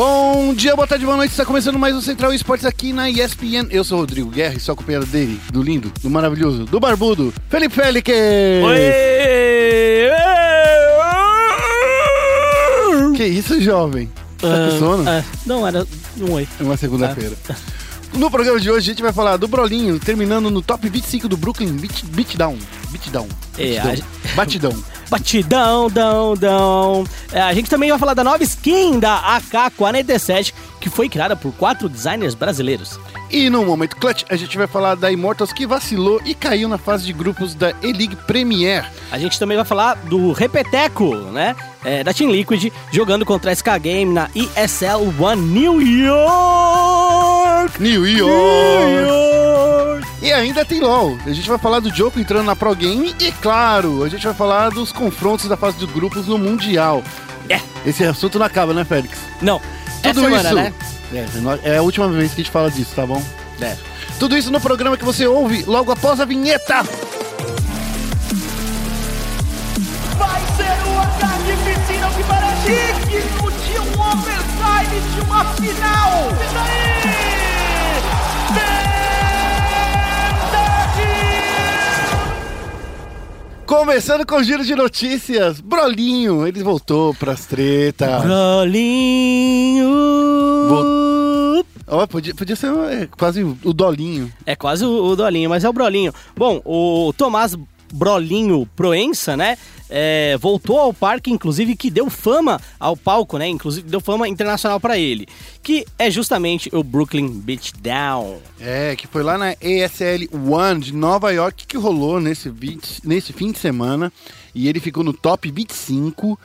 Bom dia, boa tarde, boa noite. Está começando mais um Central Esportes aqui na ESPN. Eu sou o Rodrigo Guerra e sou acompanhado dele, do lindo, do maravilhoso, do barbudo, Felipe Félix. Oi! Que isso, jovem? Tá com Ah, sono? ah, não, era um oi. É uma segunda-feira. No programa de hoje a gente vai falar do Brolinho, terminando no top 25 do Brooklyn Beat, Beatdown. Beatdown. É, a- Batidão. Batidão, dão, dão. É, a gente também vai falar da nova skin da AK-47, que foi criada por quatro designers brasileiros. E no momento clutch a gente vai falar da Immortals que vacilou e caiu na fase de grupos da E-League Premier. A gente também vai falar do Repeteco, né? É, da Team Liquid, jogando contra a SK Game na ESL One New York! New New York! York! E ainda tem LOL. A gente vai falar do Joko entrando na Pro Game e, claro, a gente vai falar dos confrontos da fase dos grupos no Mundial. É. Esse assunto não acaba, né, Félix? Não, Tudo semana, isso. né? É, é a última vez que a gente fala disso, tá bom? É. Tudo isso no programa que você ouve logo após a vinheta. Vai ser o ataque piscina que parece digno de um overtime de uma final. E daí? Começando com o giro de notícias. Brolinho, ele voltou pras tretas. Brolinho. Ó, podia, podia ser é, quase o Dolinho. É quase o, o Dolinho, mas é o Brolinho. Bom, o Tomás Brolinho Proença, né? é, voltou ao parque, inclusive, que deu fama ao palco, né? Inclusive, deu fama internacional pra ele. Que é justamente o Brooklyn Beatdown. É, que foi lá na ESL One de Nova York que rolou nesse, beat- nesse fim de semana. E ele ficou no top 25,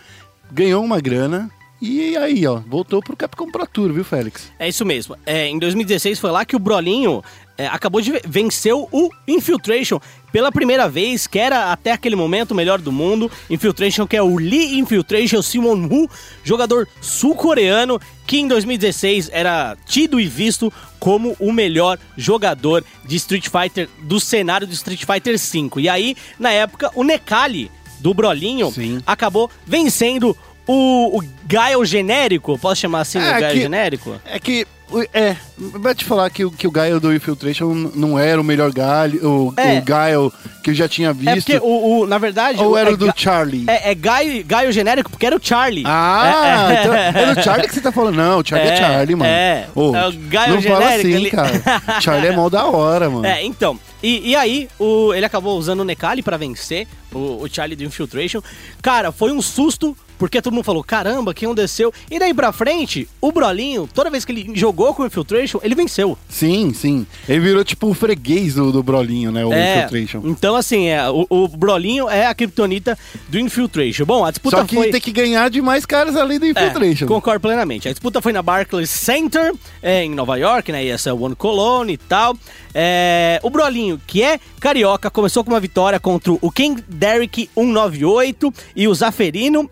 ganhou uma grana. E aí, ó, voltou pro Capcom Pro Tour, viu, Félix? É isso mesmo. É, em 2016 foi lá que o Brolinho é, acabou de ve- venceu o Infiltration pela primeira vez, que era até aquele momento o melhor do mundo. Infiltration, que é o Lee Infiltration Simon Woo, jogador sul-coreano, que em 2016 era tido e visto como o melhor jogador de Street Fighter do cenário do Street Fighter V. E aí, na época, o Nekali do Brolinho Sim. acabou vencendo o, o Gaio genérico, posso chamar assim É, o Gaio que- genérico? É que, o- é, vai te falar que, o- que o Gaio do Infiltration não era o melhor Gaio, o, É. o Gaio que eu já tinha visto. É porque o, o- na verdade. Ou o- era é o do Ga- Charlie? É, é Gaio, Gaio genérico porque era o Charlie. Ah, É, é. então é do Charlie que você tá falando. Não, o Charlie é, É, Charlie, mano. é. Ô, É o Gaio não fala genérico assim, ali. cara. Charlie é mó da hora, mano. É, então. E, e aí, o, ele acabou usando o Nekali pra vencer o, o Charlie do Infiltration. Cara, foi um susto, porque todo mundo falou: caramba, que aconteceu? E daí pra frente, o Brolinho, toda vez que ele jogou com o Infiltration, ele venceu. Sim, sim. Ele virou tipo o freguês do, do Brolinho, né? O É, Infiltration. Então, assim, é, o, o Brolinho é a criptonita do Infiltration. Bom, a disputa Só que foi... tem que ganhar de mais caras além do Infiltration. É, concordo plenamente. A disputa foi na Barclays Center, é, em Nova York, né? ESL One Cologne e tal. É, o Brolinho, que é carioca, começou com uma vitória contra o King Derrick 198 e o Zaferino,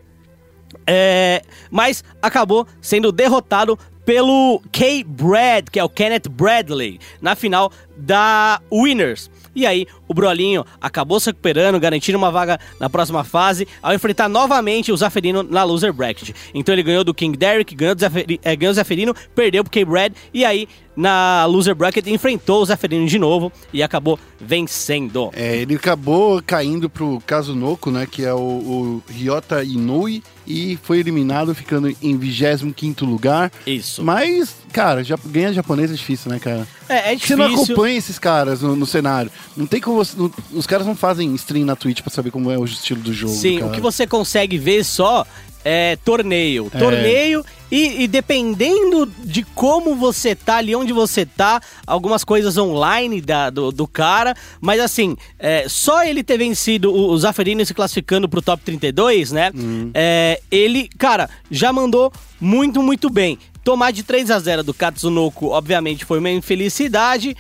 é, mas acabou sendo derrotado pelo K. Brad, que é o Kenneth Bradley, na final da Winners. E aí, o Brolinho acabou se recuperando, garantindo uma vaga na próxima fase, ao enfrentar novamente o Zaferino na loser bracket. Então ele ganhou do King Derrick, ganhou do Zaferi- eh, ganhou o Zaferino, perdeu pro K. Brad, e aí, na loser bracket, enfrentou o Zaferino de novo e acabou vencendo. É, ele acabou caindo pro Kazunoko, né? Que é o, o Ryota Inui. E foi eliminado, ficando em 25 lugar. Isso. Mas, cara, já, ganhar japonês é difícil, né, cara? É, é Você não difícil. acompanha esses caras no, no cenário. Não tem como você. não- os caras não fazem stream na Twitch pra saber como é o estilo do jogo. Sim, cara. o que você consegue ver só é torneio. É. Torneio e, e dependendo de como você tá, ali onde você tá, algumas coisas online da, do, do cara. Mas assim, é, só ele ter vencido o, o Zaferino se classificando pro top 32, né? Uhum. É, ele, cara, já mandou muito, muito bem. Tomar de 3 a 0 do Katsunoko, obviamente, foi uma infelicidade,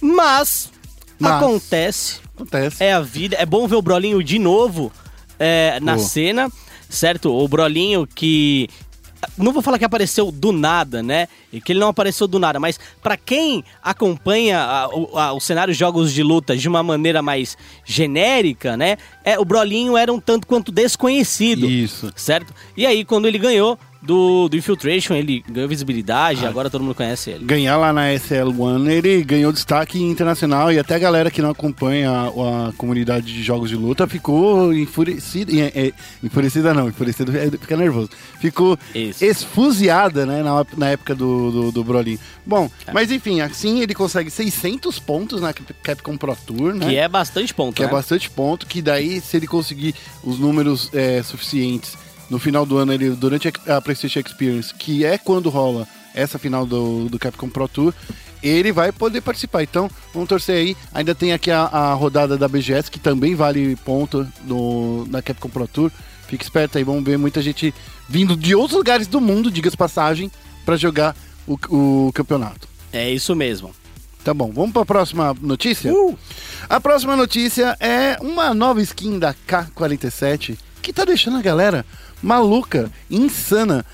mas, Mas- acontece Acontece. é a vida. É bom ver o Brolinho de novo é, na Pô. cena, certo? O Brolinho que. Não vou falar que apareceu do nada, né? E que ele não apareceu do nada, mas pra quem acompanha a- o, a- o cenário de jogos de luta de uma maneira mais genérica, né? É, o Brolinho era um tanto quanto desconhecido Isso. certo? E aí, quando ele ganhou do, do Infiltration, ele ganhou visibilidade, agora todo mundo conhece ele. Ganhar lá na SL1, ele ganhou destaque internacional e até a galera que não acompanha a, a comunidade de jogos de luta ficou enfurecida. É, é, enfurecida não, enfurecida é, fica nervoso. Ficou Isso. esfuziada, né, na, na época do, do, do Brolinho. Bom, mas enfim, assim ele consegue 600 pontos na Capcom Pro Tour, né? Que é bastante ponto, que né? é bastante ponto, que daí, se ele conseguir os números é, suficientes no final do ano, ele, durante a PlayStation Experience, que é quando rola essa final do, do Capcom Pro Tour, ele vai poder participar. Então, vamos torcer aí. Ainda tem aqui a, a rodada da BGS, que também vale ponto no, na Capcom Pro Tour. Fique esperto aí, vamos ver muita gente vindo de outros lugares do mundo, diga-se passagem, para jogar o, o campeonato. É isso mesmo. Tá bom, vamos para a próxima notícia? Uh! A próxima notícia é uma nova skin da K47 que tá deixando a galera maluca, insana.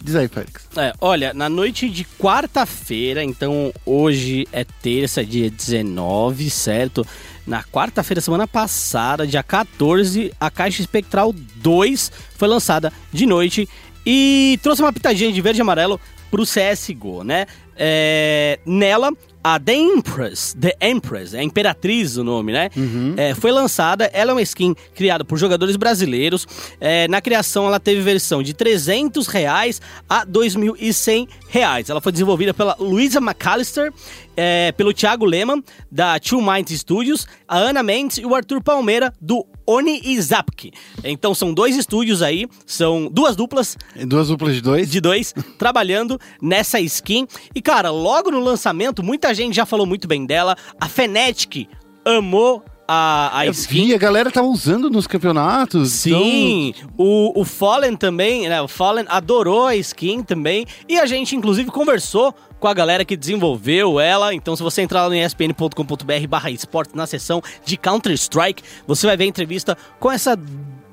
Diz aí, Félix. É, olha, na noite de quarta-feira, então hoje é terça, dia 19, certo? Na quarta-feira, semana passada, dia 14, a Caixa Espectral 2 foi lançada de noite e trouxe uma pitadinha de verde e amarelo pro CSGO, né? É, nela, a The Empress, The Empress, é a Imperatriz o nome, né? É, foi lançada, ela é uma skin criada por jogadores brasileiros. É, na criação, ela teve versão de 300 reais a 2.100 reais. Ela foi desenvolvida pela Luisa McAllister, é, pelo Thiago Lehmann, da Two Minds Studios, a Ana Mendes e o Arthur Palmeira, do Oni e Zapk. Então são dois estúdios aí, são duas duplas Duas duplas de dois. de dois trabalhando nessa skin. E cara, logo no lançamento, muita gente já falou muito bem dela. A Fnatic amou a, a Eu skin. vi, a galera tava usando nos campeonatos. então, Sim, o, o Fallen também, né? O Fallen adorou a skin também. E a gente, inclusive, conversou com a galera que desenvolveu ela. Então, se você entrar lá no espn.com.br barra esporte na seção de Counter-Strike, você vai ver a entrevista com essas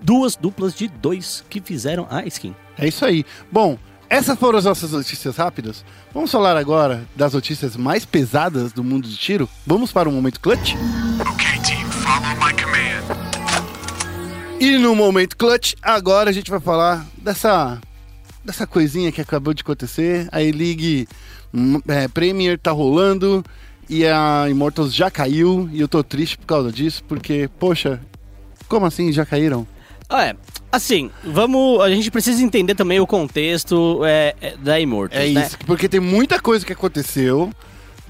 duas duplas de dois que fizeram a skin. É isso aí. Bom, essas foram as nossas notícias rápidas. Vamos falar agora das notícias mais pesadas do mundo de tiro. Vamos para o momento clutch? Okay, E no momento clutch, agora a gente vai falar dessa dessa coisinha que acabou de acontecer. A E-League hum, é, Premier tá rolando e a Immortals já caiu e eu tô triste por causa disso, porque, poxa, como assim já caíram? Ah, É, assim, vamos. A gente precisa entender também o contexto é, é, da Immortals, É né? isso, porque tem muita coisa que aconteceu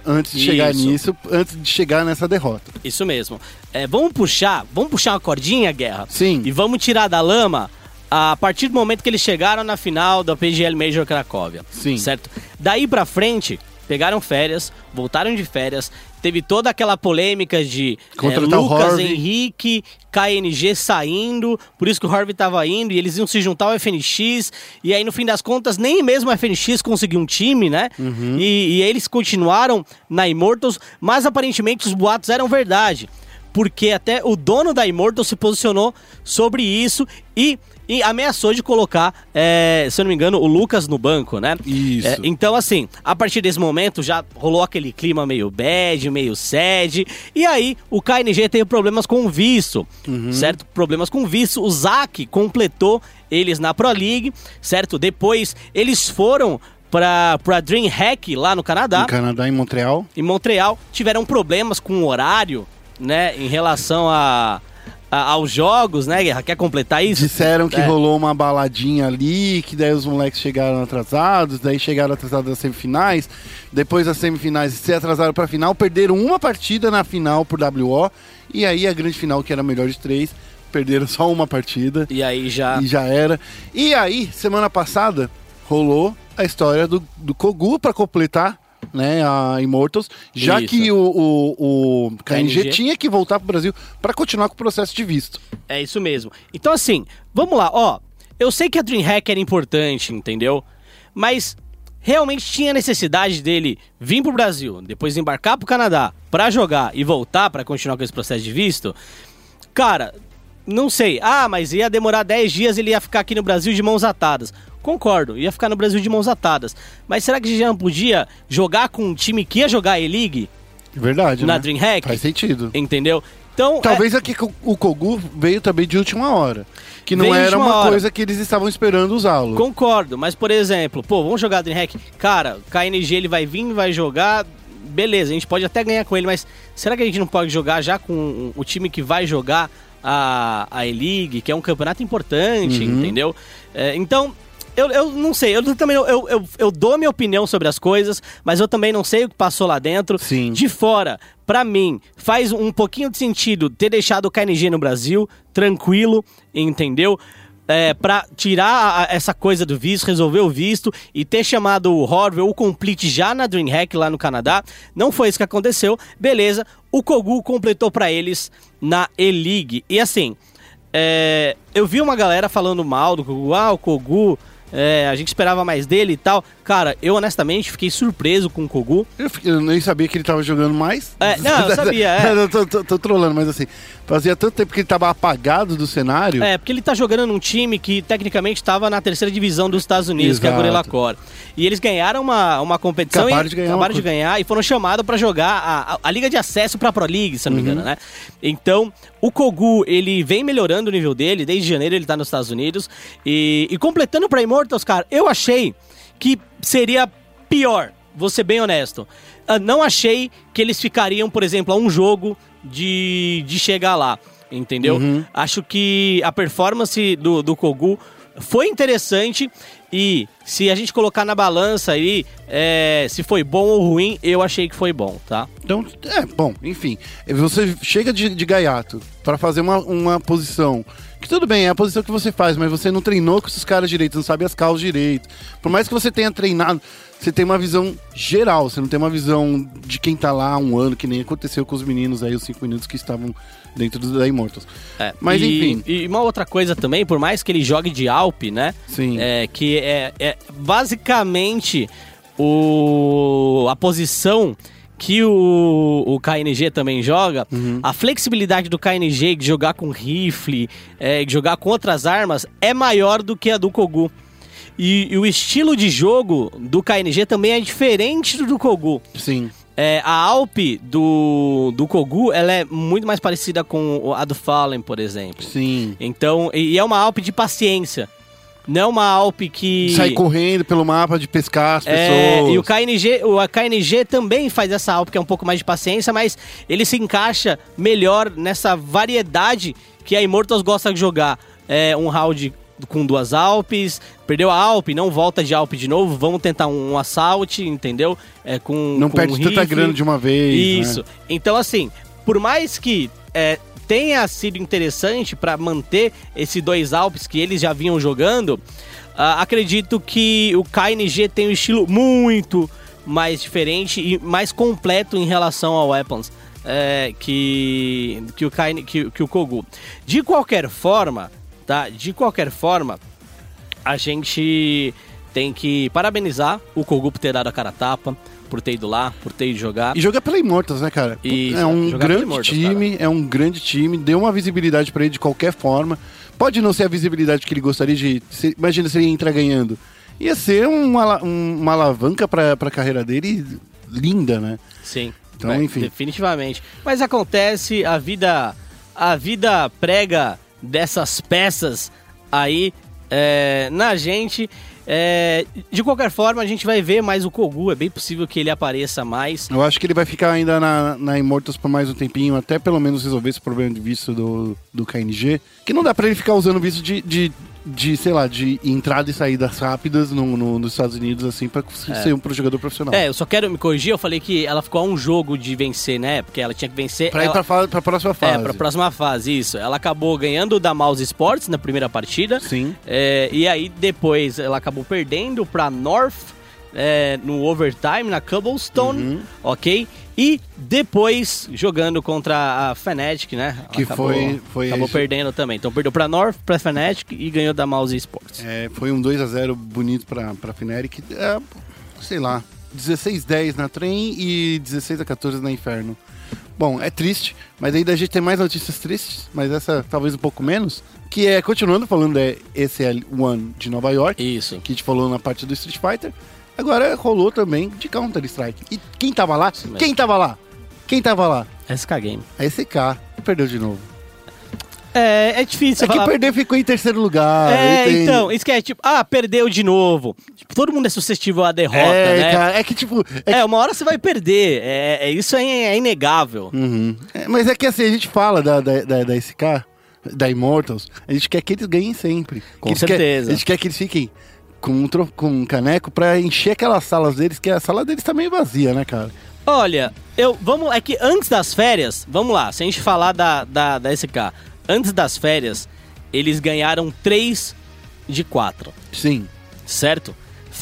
antes de chegar Isso. nisso, antes de chegar nessa derrota. Isso mesmo. É, vamos puxar, vamos puxar uma cordinha, Guerra? Sim. E vamos tirar da lama a partir do momento que eles chegaram na final da PGL Major Cracóvia. Sim. Certo? Daí pra frente, pegaram férias, voltaram de férias, teve toda aquela polêmica de é, Lucas. Henrique, KNG saindo, por isso que o Harvey tava indo e eles iam se juntar ao FNX, e aí no fim das contas nem mesmo o FNX conseguiu um time, né? Uhum. E, e eles continuaram na Immortals, mas aparentemente os boatos eram verdade. Porque até o dono da Immortals se posicionou sobre isso e, e ameaçou de colocar, é, se eu não me engano, o Lucas no banco, né? Isso. É, então, assim, a partir desse momento já rolou aquele clima meio bad, meio sad. E aí, o KNG teve problemas com o visto, certo? Problemas com o visto. O Zac completou eles na Pro League, certo? Depois, eles foram pra, pra DreamHack lá no Canadá No Canadá, em Montreal. em Montreal tiveram problemas com o horário, né, em relação a, a- aos jogos, né, Guerra? Quer completar isso? Disseram que É. rolou uma baladinha ali, que daí os moleques chegaram atrasados, daí chegaram atrasados nas semifinais. Depois das semifinais se atrasaram pra final, perderam uma partida na final por WO. E aí a grande final, que era a melhor de três, perderam só uma partida. E aí já... E já era. E aí, semana passada, rolou a história do, do Kogu pra completar. Né, a Immortals, já Isso. que o, o, o KNG, KNG. tinha que voltar pro Brasil pra continuar com o processo de visto. É isso mesmo. Então, assim, vamos lá, ó. Eu sei que a DreamHack era importante, entendeu? Mas realmente tinha necessidade dele vir pro Brasil, depois embarcar pro Canadá pra jogar e voltar pra continuar com esse processo de visto. Cara, não sei. Ah, mas ia demorar 10 dias ele ia ficar aqui no Brasil de mãos atadas. Concordo, ia ficar no Brasil de mãos atadas. Mas será que já não podia jogar com um time que ia jogar a E-League? Verdade, Na né? DreamHack? Faz sentido. Entendeu? Então, Talvez aqui co- o Kogu veio também de última hora. Que não Veio era uma hora. coisa que eles estavam esperando usá-lo. Concordo, mas por exemplo, pô, vamos jogar DreamHack? Cara, KNG ele vai vir, vai jogar, beleza, a gente pode até ganhar com ele, mas será que a gente não pode jogar já com o time que vai jogar a, a E-League, que é um campeonato importante, Uhum. entendeu? É, então, eu, eu não sei, eu também eu, eu, eu dou minha opinião sobre as coisas, mas eu também não sei o que passou lá dentro. Sim. De fora, pra mim, faz um pouquinho de sentido ter deixado o KNG no Brasil, tranquilo, entendeu? É, pra tirar a- essa coisa do visto, resolver o visto e ter chamado o Horville, o Complete já na DreamHack lá no Canadá. Não foi isso que aconteceu. Beleza, o Kogu completou pra eles na E-League. E assim, é, eu vi uma galera falando mal do Kogu, ah, o Kogu, é, a gente esperava mais dele e tal. Cara, eu honestamente fiquei surpreso com o Kogu. Eu, eu nem sabia que ele tava jogando mais. É, não, eu sabia, é. eu tô, tô- tô trolando, mas assim, fazia tanto tempo que ele tava apagado do cenário. É, porque ele tá jogando num time que tecnicamente estava na terceira divisão dos Estados Unidos, que é a Exato. Gorilla Core. E eles ganharam uma, uma competição Acabaram e de ganhar acabaram de ganhar e foram chamados pra jogar a, a, a liga de acesso pra Pro League, se eu não me Uhum. engano, né? Então, o Kogu, ele vem melhorando o nível dele, desde janeiro ele tá nos Estados Unidos. E, e completando pra Immortals, cara, eu achei que seria pior, vou ser bem honesto. Ah, não achei que eles ficariam, por exemplo, a um jogo de, de chegar lá, entendeu? Uhum. Acho que a performance do, do Kogu foi interessante e se a gente colocar na balança aí é, se foi bom ou ruim, eu achei que foi bom, tá? Então, é, bom, enfim. Você chega de, de gaiato pra fazer uma, uma posição. Que tudo bem, é a posição que você faz, mas você não treinou com esses caras direito, não sabe as causas direito. Por mais que você tenha treinado, você tem uma visão geral, você não tem uma visão de quem tá lá há um ano, que nem aconteceu com os meninos aí, os cinco minutos que estavam dentro da Immortals. É, Mas e- enfim. E uma outra coisa também, por mais que ele jogue de Alp, né? Sim. É, que é, é basicamente o, a posição que o, o KNG também joga, Uhum. a flexibilidade do KNG de jogar com rifle, é, de jogar com outras armas, é maior do que a do Kogu. E, e o estilo de jogo do KNG também é diferente do do Kogu. Sim. É, a Alp do, do Kogu, ela é muito mais parecida com a do Fallen, por exemplo. Sim. Então, e é uma Alp de paciência. Não é uma Alp que... Sai correndo pelo mapa de pescar as É, pessoas. e o KNG, o a KNG também faz essa Alp que é um pouco mais de paciência, mas ele se encaixa melhor nessa variedade que a Immortals gosta de jogar. É um round com duas Alpes, perdeu a Alp, não volta de Alp de novo, vamos tentar um, assault, entendeu? É, com, Não com perde tanta rifle. grana de uma vez. Isso. né? Então, assim, por mais que é, tenha sido interessante para manter esses dois Alpes que eles já vinham jogando, ah, acredito que o KNG tem um estilo muito mais diferente e mais completo em relação ao Weapons. é, que, que, o KN, que, que o Kogu. De qualquer forma, tá? De qualquer forma, a gente tem que parabenizar o Kogu por ter dado a cara a tapa, por ter ido lá, por ter ido jogar. E jogar pela Immortals, né, cara? Isso, é um grande Immortals, time, é um grande time, deu uma visibilidade pra ele de qualquer forma. Pode não ser a visibilidade que ele gostaria de. se- imagina se ele entrar ganhando. Ia ser uma, um- uma alavanca pra, pra carreira dele linda, né? Sim. Então, É, enfim. Definitivamente. Mas acontece, a vida. A vida prega dessas peças aí é, na gente. É, de qualquer forma, a gente vai ver mais o Kogu. É bem possível que ele apareça mais. Eu acho que ele vai ficar ainda na, na Immortals por mais um tempinho, até pelo menos resolver esse problema de visto do, do KNG. Que não dá pra ele ficar usando visto de, de, de, sei lá, de entrada e saídas rápidas no, no- nos Estados Unidos, assim, pra ser um pro jogador profissional. É, eu só quero me corrigir. Eu falei que ela ficou a um jogo de vencer, né? Porque ela tinha que vencer. Pra ir ela- pra, fa- pra próxima fase. É, pra próxima fase, isso. Ela acabou ganhando da Mouse Sports na primeira partida. Sim. É, e aí depois ela acabou perdendo pra North é, no overtime, na Cobblestone, Uhum. ok? E depois jogando contra a Fnatic, né? Que acabou, foi- foi acabou perdendo também. Então perdeu pra North, pra Fnatic e ganhou da Mouse Sports. É, foi um 2x0 bonito pra, pra Fnatic. É, sei lá, 16-10 na trem e 16x14 na Inferno. Bom, é triste, mas ainda a gente tem mais notícias tristes, mas essa talvez um pouco menos. Que é, continuando falando da ESL1 de Nova York, Isso. que a gente falou na parte do Street Fighter. Agora rolou também de Counter-Strike. E quem tava lá? Quem tava lá? Quem tava lá? SK Game. A SK. Perdeu de novo. É, é difícil É que falar. perder ficou em terceiro lugar. É, então, isso que é tipo, ah, perdeu de novo. Tipo, todo mundo é suscetível à derrota, É, né? cara, é que tipo. É É, uma hora você vai perder. É, é- isso é, é inegável. Uhum. É, mas é que assim, a gente fala da, da, da, da SK, da Immortals, a gente quer que eles ganhem sempre. Com Que eles quer- certeza. a gente quer que eles fiquem com um, com um caneco pra encher aquelas salas deles, que a sala deles tá meio vazia, né, cara? Olha, eu vamos é que antes das férias, vamos lá, se a gente falar da, da, da SK, antes das férias, eles ganharam 3 de 4, Sim. certo?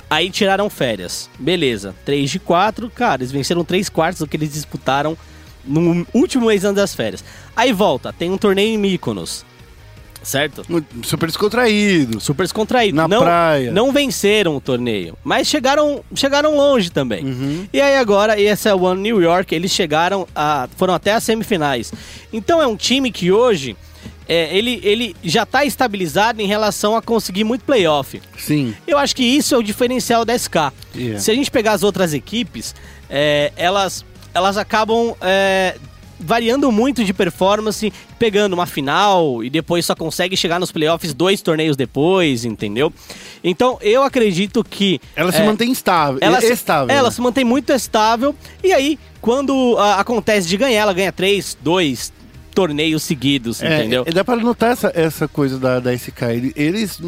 Aí tiraram férias. Beleza, 3 de 4, cara, eles venceram 3 quartos do que eles disputaram no último mês antes das férias. Aí volta, tem um torneio em Mykonos. Certo? Super descontraído. Super descontraído. Na não, praia. Não venceram o torneio, mas chegaram, chegaram longe também. Uhum. E aí agora, esse é o One New York, eles chegaram a, foram até as semifinais. Então é um time que hoje é, ele, ele já está estabilizado em relação a conseguir muito playoff. Sim. Eu acho que isso é o diferencial da SK. Yeah. Se a gente pegar as outras equipes, é, elas, elas acabam é, variando muito de performance, pegando uma final e depois só consegue chegar nos playoffs dois torneios depois, entendeu? Então eu acredito que. Ela se é, mantém estável. ela se, estável. ela se mantém muito estável. E aí, quando ah, acontece de ganhar, ela ganha três, dois torneios seguidos, É, entendeu? é, dá pra notar essa, essa coisa da, da SK. Ele- Eles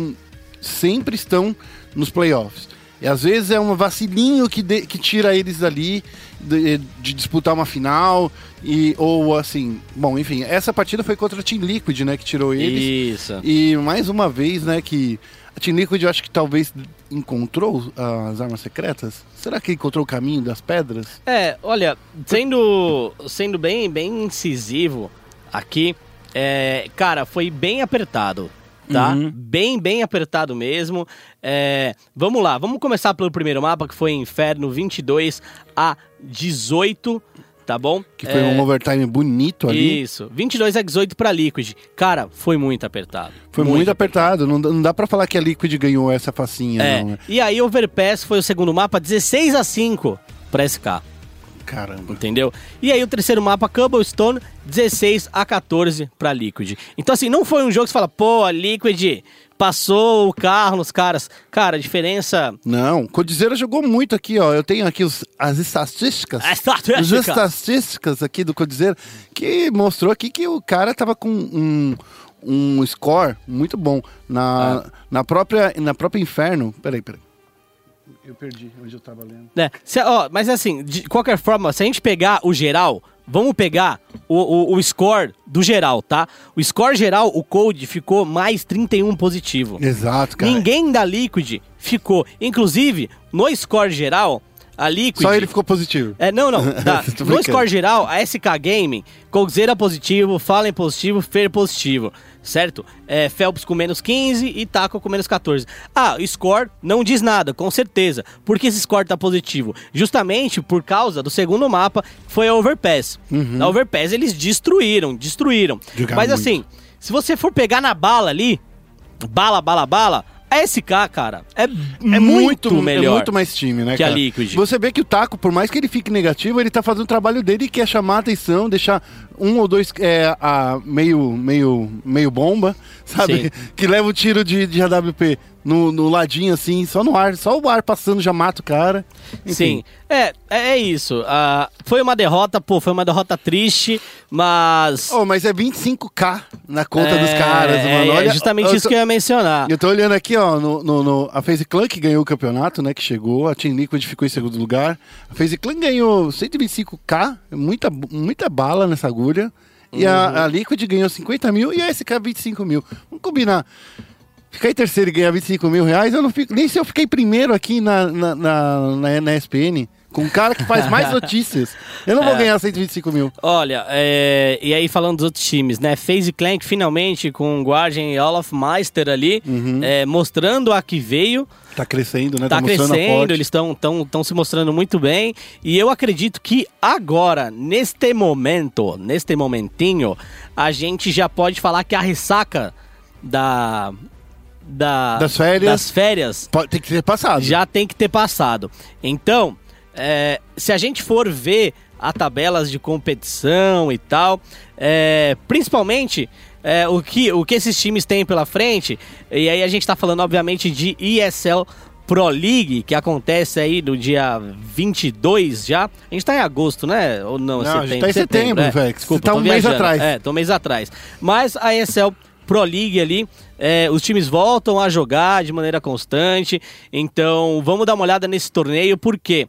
sempre estão nos playoffs. E às vezes é um vacilinho que, de- que tira eles dali de, de disputar uma final. E, ou assim, bom, enfim, essa partida foi contra a Team Liquid, né? Que tirou eles. Isso. E mais uma vez, né, que a Team Liquid eu acho que talvez encontrou as armas secretas. Será que encontrou o caminho das pedras? É, olha, sendo, sendo bem, bem incisivo aqui, é, cara, foi bem apertado, tá? Uhum. Bem, bem apertado mesmo. É, vamos lá, vamos começar pelo primeiro mapa, que foi Inferno 22 a 18, tá bom? Que foi É, um overtime bonito ali. Isso, 22 a 18 pra Liquid. Cara, foi muito apertado. Foi muito, apertado. Não, dá- não dá pra falar que a Liquid ganhou essa facinha, É, não. né? e aí Overpass foi o segundo mapa, 16 a 5 pra SK. Caramba. Entendeu? E aí o terceiro mapa, Cobblestone, 16 a 14 pra Liquid. Então assim, não foi um jogo que você fala, pô, a Liquid passou o carro nos caras. Cara, a diferença... Não, Codizeira jogou muito aqui, ó. Eu tenho aqui os- as estatísticas. As estatísticas. As estatísticas aqui do Codizeira, que mostrou aqui que o cara tava com um, um score muito bom na, Ah. na, própria, na própria Inferno. Peraí, peraí. Eu perdi onde eu tava lendo. né? Se- ó, mas assim, de qualquer forma, se a gente pegar o geral, vamos pegar o, o, o score do geral, tá? O score geral, o Code ficou mais 31 positivo. Exato, cara. Ninguém da Liquid ficou. Inclusive, no score geral, a Liquid... Só ele ficou positivo. É, não, não. Tá. No score geral, a SK Gaming, Colzeira positivo, Fallen positivo, Fer positivo. Certo? É, Phelps com menos 15 e Taco com menos 14. Ah, o score não diz nada, com certeza. Por que esse score tá positivo? Justamente por causa do segundo mapa, que foi a Overpass. Na Overpass eles destruíram, destruíram. Uhum. Jogaram Mas muito. assim, se você for pegar na bala ali, bala, bala, bala, a SK, cara, é, É muito, melhor. É muito mais time, né, que a cara? Liquid. Você vê que o Taco, por mais que ele fique negativo, ele tá fazendo o trabalho dele e quer chamar a atenção, deixar um ou dois é, a, meio, meio, meio bomba, sabe? Sim. Que leva o tiro de, de AWP no, no ladinho, assim, só no ar. Só o ar passando já mata o cara. Enfim. Sim, é, é é isso. Ah, foi uma derrota, pô, foi uma derrota triste, mas. Oh, mas é 25k na conta é, dos caras, é, mano. É Olha, justamente eu isso tô- que eu ia mencionar. Eu tô olhando aqui, ó, no, no, no- a FaZe Clan que ganhou o campeonato, né, que chegou, a Team Liquid ficou em segundo lugar. A FaZe Clan ganhou 125k, muita, muita bala nessa agulha. E Uhum. a, a Liquid ganhou 50 mil e a SK 25 mil. Vamos combinar. Ficar em terceiro e ganhar 25 mil reais, eu não fico. Nem se eu fiquei primeiro aqui na, na, na, na, na ESPN, com um cara que faz mais notícias. Eu não vou É. ganhar 125 mil. Olha, é, e aí falando dos outros times, né? FaZe Clank finalmente com o Guardian e Olaf Meister ali, é, mostrando a que veio. Tá crescendo, né? Tá a crescendo, eles estão tão, tão se mostrando muito bem. E eu acredito que agora, neste momento, neste momentinho, a gente já pode falar que a ressaca da. da Das férias. das férias Pode, tem que ser passado. já tem que ter passado. Então, é, se a gente for ver a tabelas de competição e tal, é, principalmente é, o, que, o que esses times têm pela frente, e aí a gente tá falando, obviamente, de ESL Pro League, que acontece aí no dia 22 já. A gente tá em agosto, né? Ou não? Não, a gente tá em setembro, é. velho. Desculpa, Você tá um mês atrás. É, tô um mês atrás. Mas a ESL Pro League ali, é, os times voltam a jogar de maneira constante. Então, vamos dar uma olhada nesse torneio, porque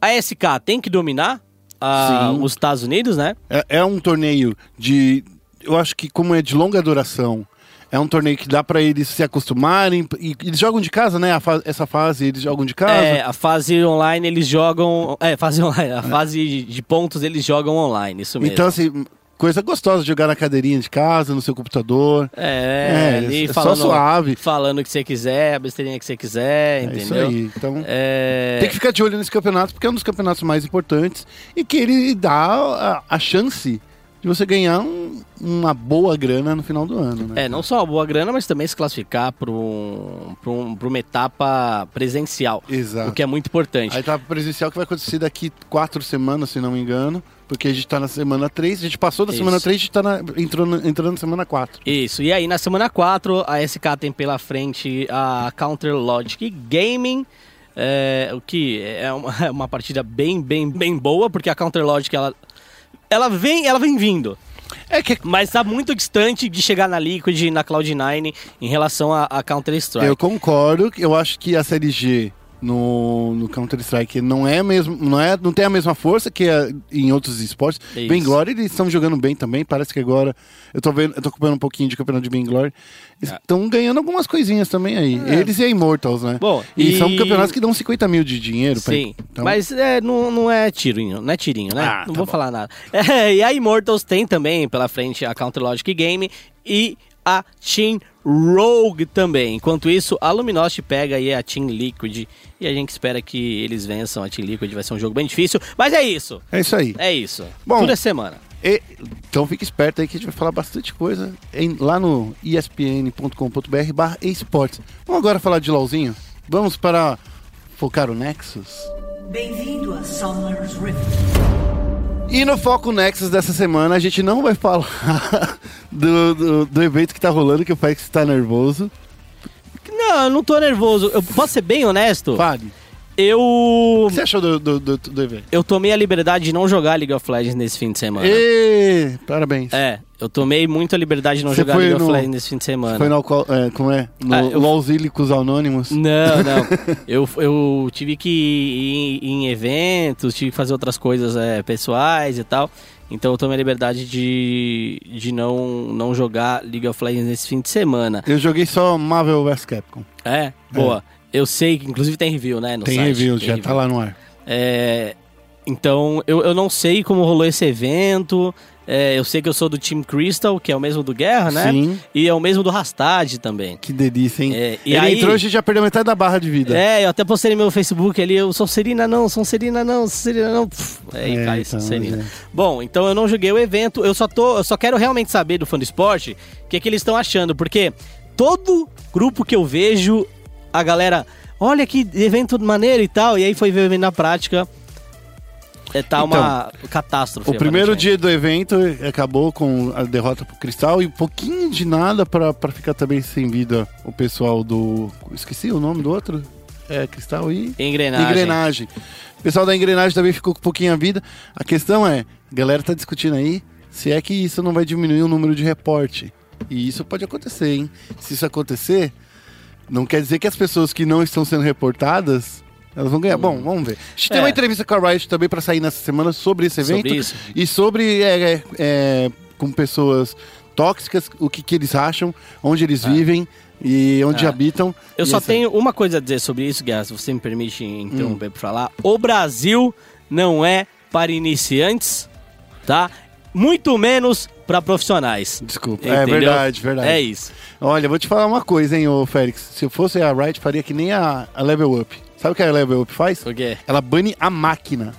a SK tem que dominar ah, os Estados Unidos, né? É, é um torneio de. Eu acho que, como é de longa duração, é um torneio que dá pra eles se acostumarem. E eles jogam de casa, né? Fa- essa fase eles jogam de casa. É, a fase online eles jogam. É, fase online. A fase de pontos eles jogam online, isso mesmo. então, assim, coisa gostosa de jogar na cadeirinha de casa, no seu computador. É, É, é só falando, suave. falando o que você quiser, a besteirinha que você quiser, É entendeu? isso aí. Então. É, Tem que ficar de olho nesse campeonato, porque é um dos campeonatos mais importantes e que ele dá a, a chance de você ganhar um- uma boa grana no final do ano, né? É, não só uma boa grana, mas também se classificar para um, um, uma etapa presencial. Exato. O que é muito importante. A etapa presencial que vai acontecer daqui quatro semanas, se não me engano, porque a gente tá na semana 3, a gente passou da Isso. semana 3, a gente tá na, entrou na- entrando na semana 4. Isso, e aí na semana 4, a SK tem pela frente a Counter Logic Gaming. é, o que é uma, é uma partida bem, bem, bem boa, porque a Counter Logic ela, ela, vem, ela vem vindo. É que Mas tá muito distante de chegar na Liquid na Cloud9 em relação a, a Counter-Strike. eu concordo, eu acho que a série G no, no Counter-Strike não é mesmo, não é, não tem a mesma força que é em outros esportes. Bem Glory eles estão jogando bem também, parece que agora eu tô vendo, eu tô acompanhando um pouquinho de campeonato de Bem Glory. Eles É. estão ganhando algumas coisinhas também aí. Eles e a Immortals, né? Bom, e, e- são campeonatos que dão 50 mil de dinheiro. pra- Sim, então- mas é, não, não é tirinho, não é tirinho, né? Ah, não tá vou bom. falar nada. É, e a Immortals tem também pela frente a Counter Logic Game e a Team Rogue também. Enquanto isso, a Luminosity pega aí a Team Liquid e a gente espera que eles vençam a Team Liquid. Vai ser um jogo bem difícil, mas é isso. É isso aí. É isso. Bom, Tudo é semana. E- então fique esperto aí que a gente vai falar bastante coisa em- lá no espn.com.br barra esportes. Vamos agora falar de LOLzinho? Vamos para focar o Nexus? Bem-vindo a Summer's Rift. E no Foco Nexus dessa semana a gente não vai falar do, do, do evento que tá rolando, que o Fex está nervoso. Não, eu não tô nervoso. Eu posso ser bem honesto? Fale. Eu. O que você achou do, do, do, do evento? Eu tomei a liberdade de não jogar League of Legends nesse fim de semana. Ê, parabéns. É, eu tomei muito a liberdade de não Você jogar League of no- Legends nesse fim de semana. Foi no, é, como é? No Ah, eu- LOLzílicos Anônimos. Não, não. eu, eu tive que ir em eventos, tive que fazer outras coisas é, pessoais e tal. Então eu tomei a liberdade de, de não, não jogar League of Legends nesse fim de semana. Eu joguei só Marvel vs Capcom. É, boa. Eu sei que inclusive tem review, né? Tem site. review, já tá lá no ar. É, então, eu, eu não sei como rolou esse evento. É, eu sei que eu sou do Team Crystal, que é o mesmo do Guerra, né? Sim. E é o mesmo do Rastad também. Que delícia, hein? É, e Ele aí- entrou e já perdeu metade da barra de vida. É, eu até postei no meu Facebook ali, eu sou Serina não, sou Serina não, sou Serina não. Pff, aí É, cai então, Serina. é. Bom, então eu não joguei o evento, eu só tô, eu só quero realmente saber do fã do esporte o que, que eles estão achando, porque todo grupo que eu vejo, a galera, olha que evento maneiro e tal, e aí foi ver na prática, é, tá uma catástrofe. Então, O primeiro aparentemente. dia do evento acabou com a derrota pro Cristal e um pouquinho de nada pra, pra ficar também sem vida o pessoal do. Esqueci o nome do outro? É, Cristal e. Engrenagem. Engrenagem. O pessoal da engrenagem também ficou com pouquinho a vida. A questão é, a galera tá discutindo aí se é que isso não vai diminuir o número de reporte. E isso pode acontecer, hein? Se isso acontecer, não quer dizer que as pessoas que não estão sendo reportadas, elas vão ganhar. Bom, vamos ver. A gente tem É. uma entrevista com a Riot também para sair nessa semana sobre esse Sobre evento. isso. E sobre é, é, é, com pessoas tóxicas, o que, que eles acham, onde eles vivem e onde É. habitam. Eu E só essa- tenho uma coisa a dizer sobre isso, Guerra, se você me permite Hum. interromper pra falar. O Brasil não é para iniciantes, tá? Muito menos para profissionais. Desculpa. É Entendeu? verdade, verdade. É isso. Olha, vou te falar uma coisa, hein, ô Félix. Se eu fosse a Riot, faria que nem a, a Level Up. Sabe o que a Level Up faz? O quê? Ela bane a máquina.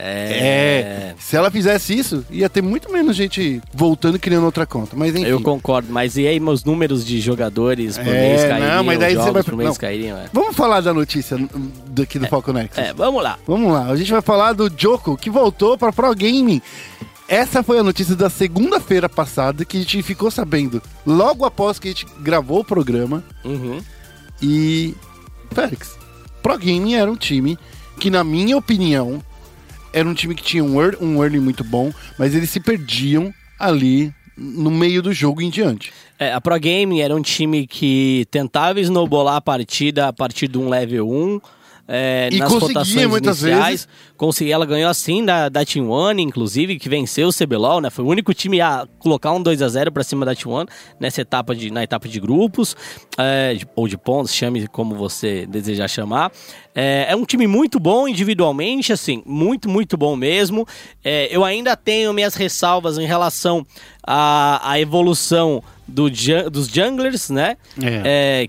É. Se ela fizesse isso, ia ter muito menos gente voltando e criando outra conta. Mas enfim. Eu concordo, mas e aí meus números de jogadores por É, mês não, cairiam, mas daí você vai- por mês não. cairiam, é. Vamos falar da notícia daqui do Falcon Nexus. É, vamos lá. Vamos lá, a gente vai falar do Joko, que voltou para Pro Gaming. Essa foi a notícia da segunda-feira passada, que a gente ficou sabendo logo após que a gente gravou o programa. Uhum. E, Félix, Pro Gaming era um time que, na minha opinião, era um time que tinha um early, um early muito bom, mas eles se perdiam ali no meio do jogo em diante. É, a Pro Gaming era um time que tentava snowballar a partida a partir de um level 1. É, E nas conseguia muitas iniciais. vezes. Conseguia, ela ganhou assim da, da Team One, inclusive, que venceu o CBLOL, né? Foi o único time a colocar um 2 a 0 pra cima da Team One nessa etapa de, na etapa de grupos, é, ou de pontos, chame como você desejar chamar. É, é um time muito bom individualmente, assim, muito, muito bom mesmo. É, eu ainda tenho minhas ressalvas em relação à, à evolução do, dos junglers, né? É.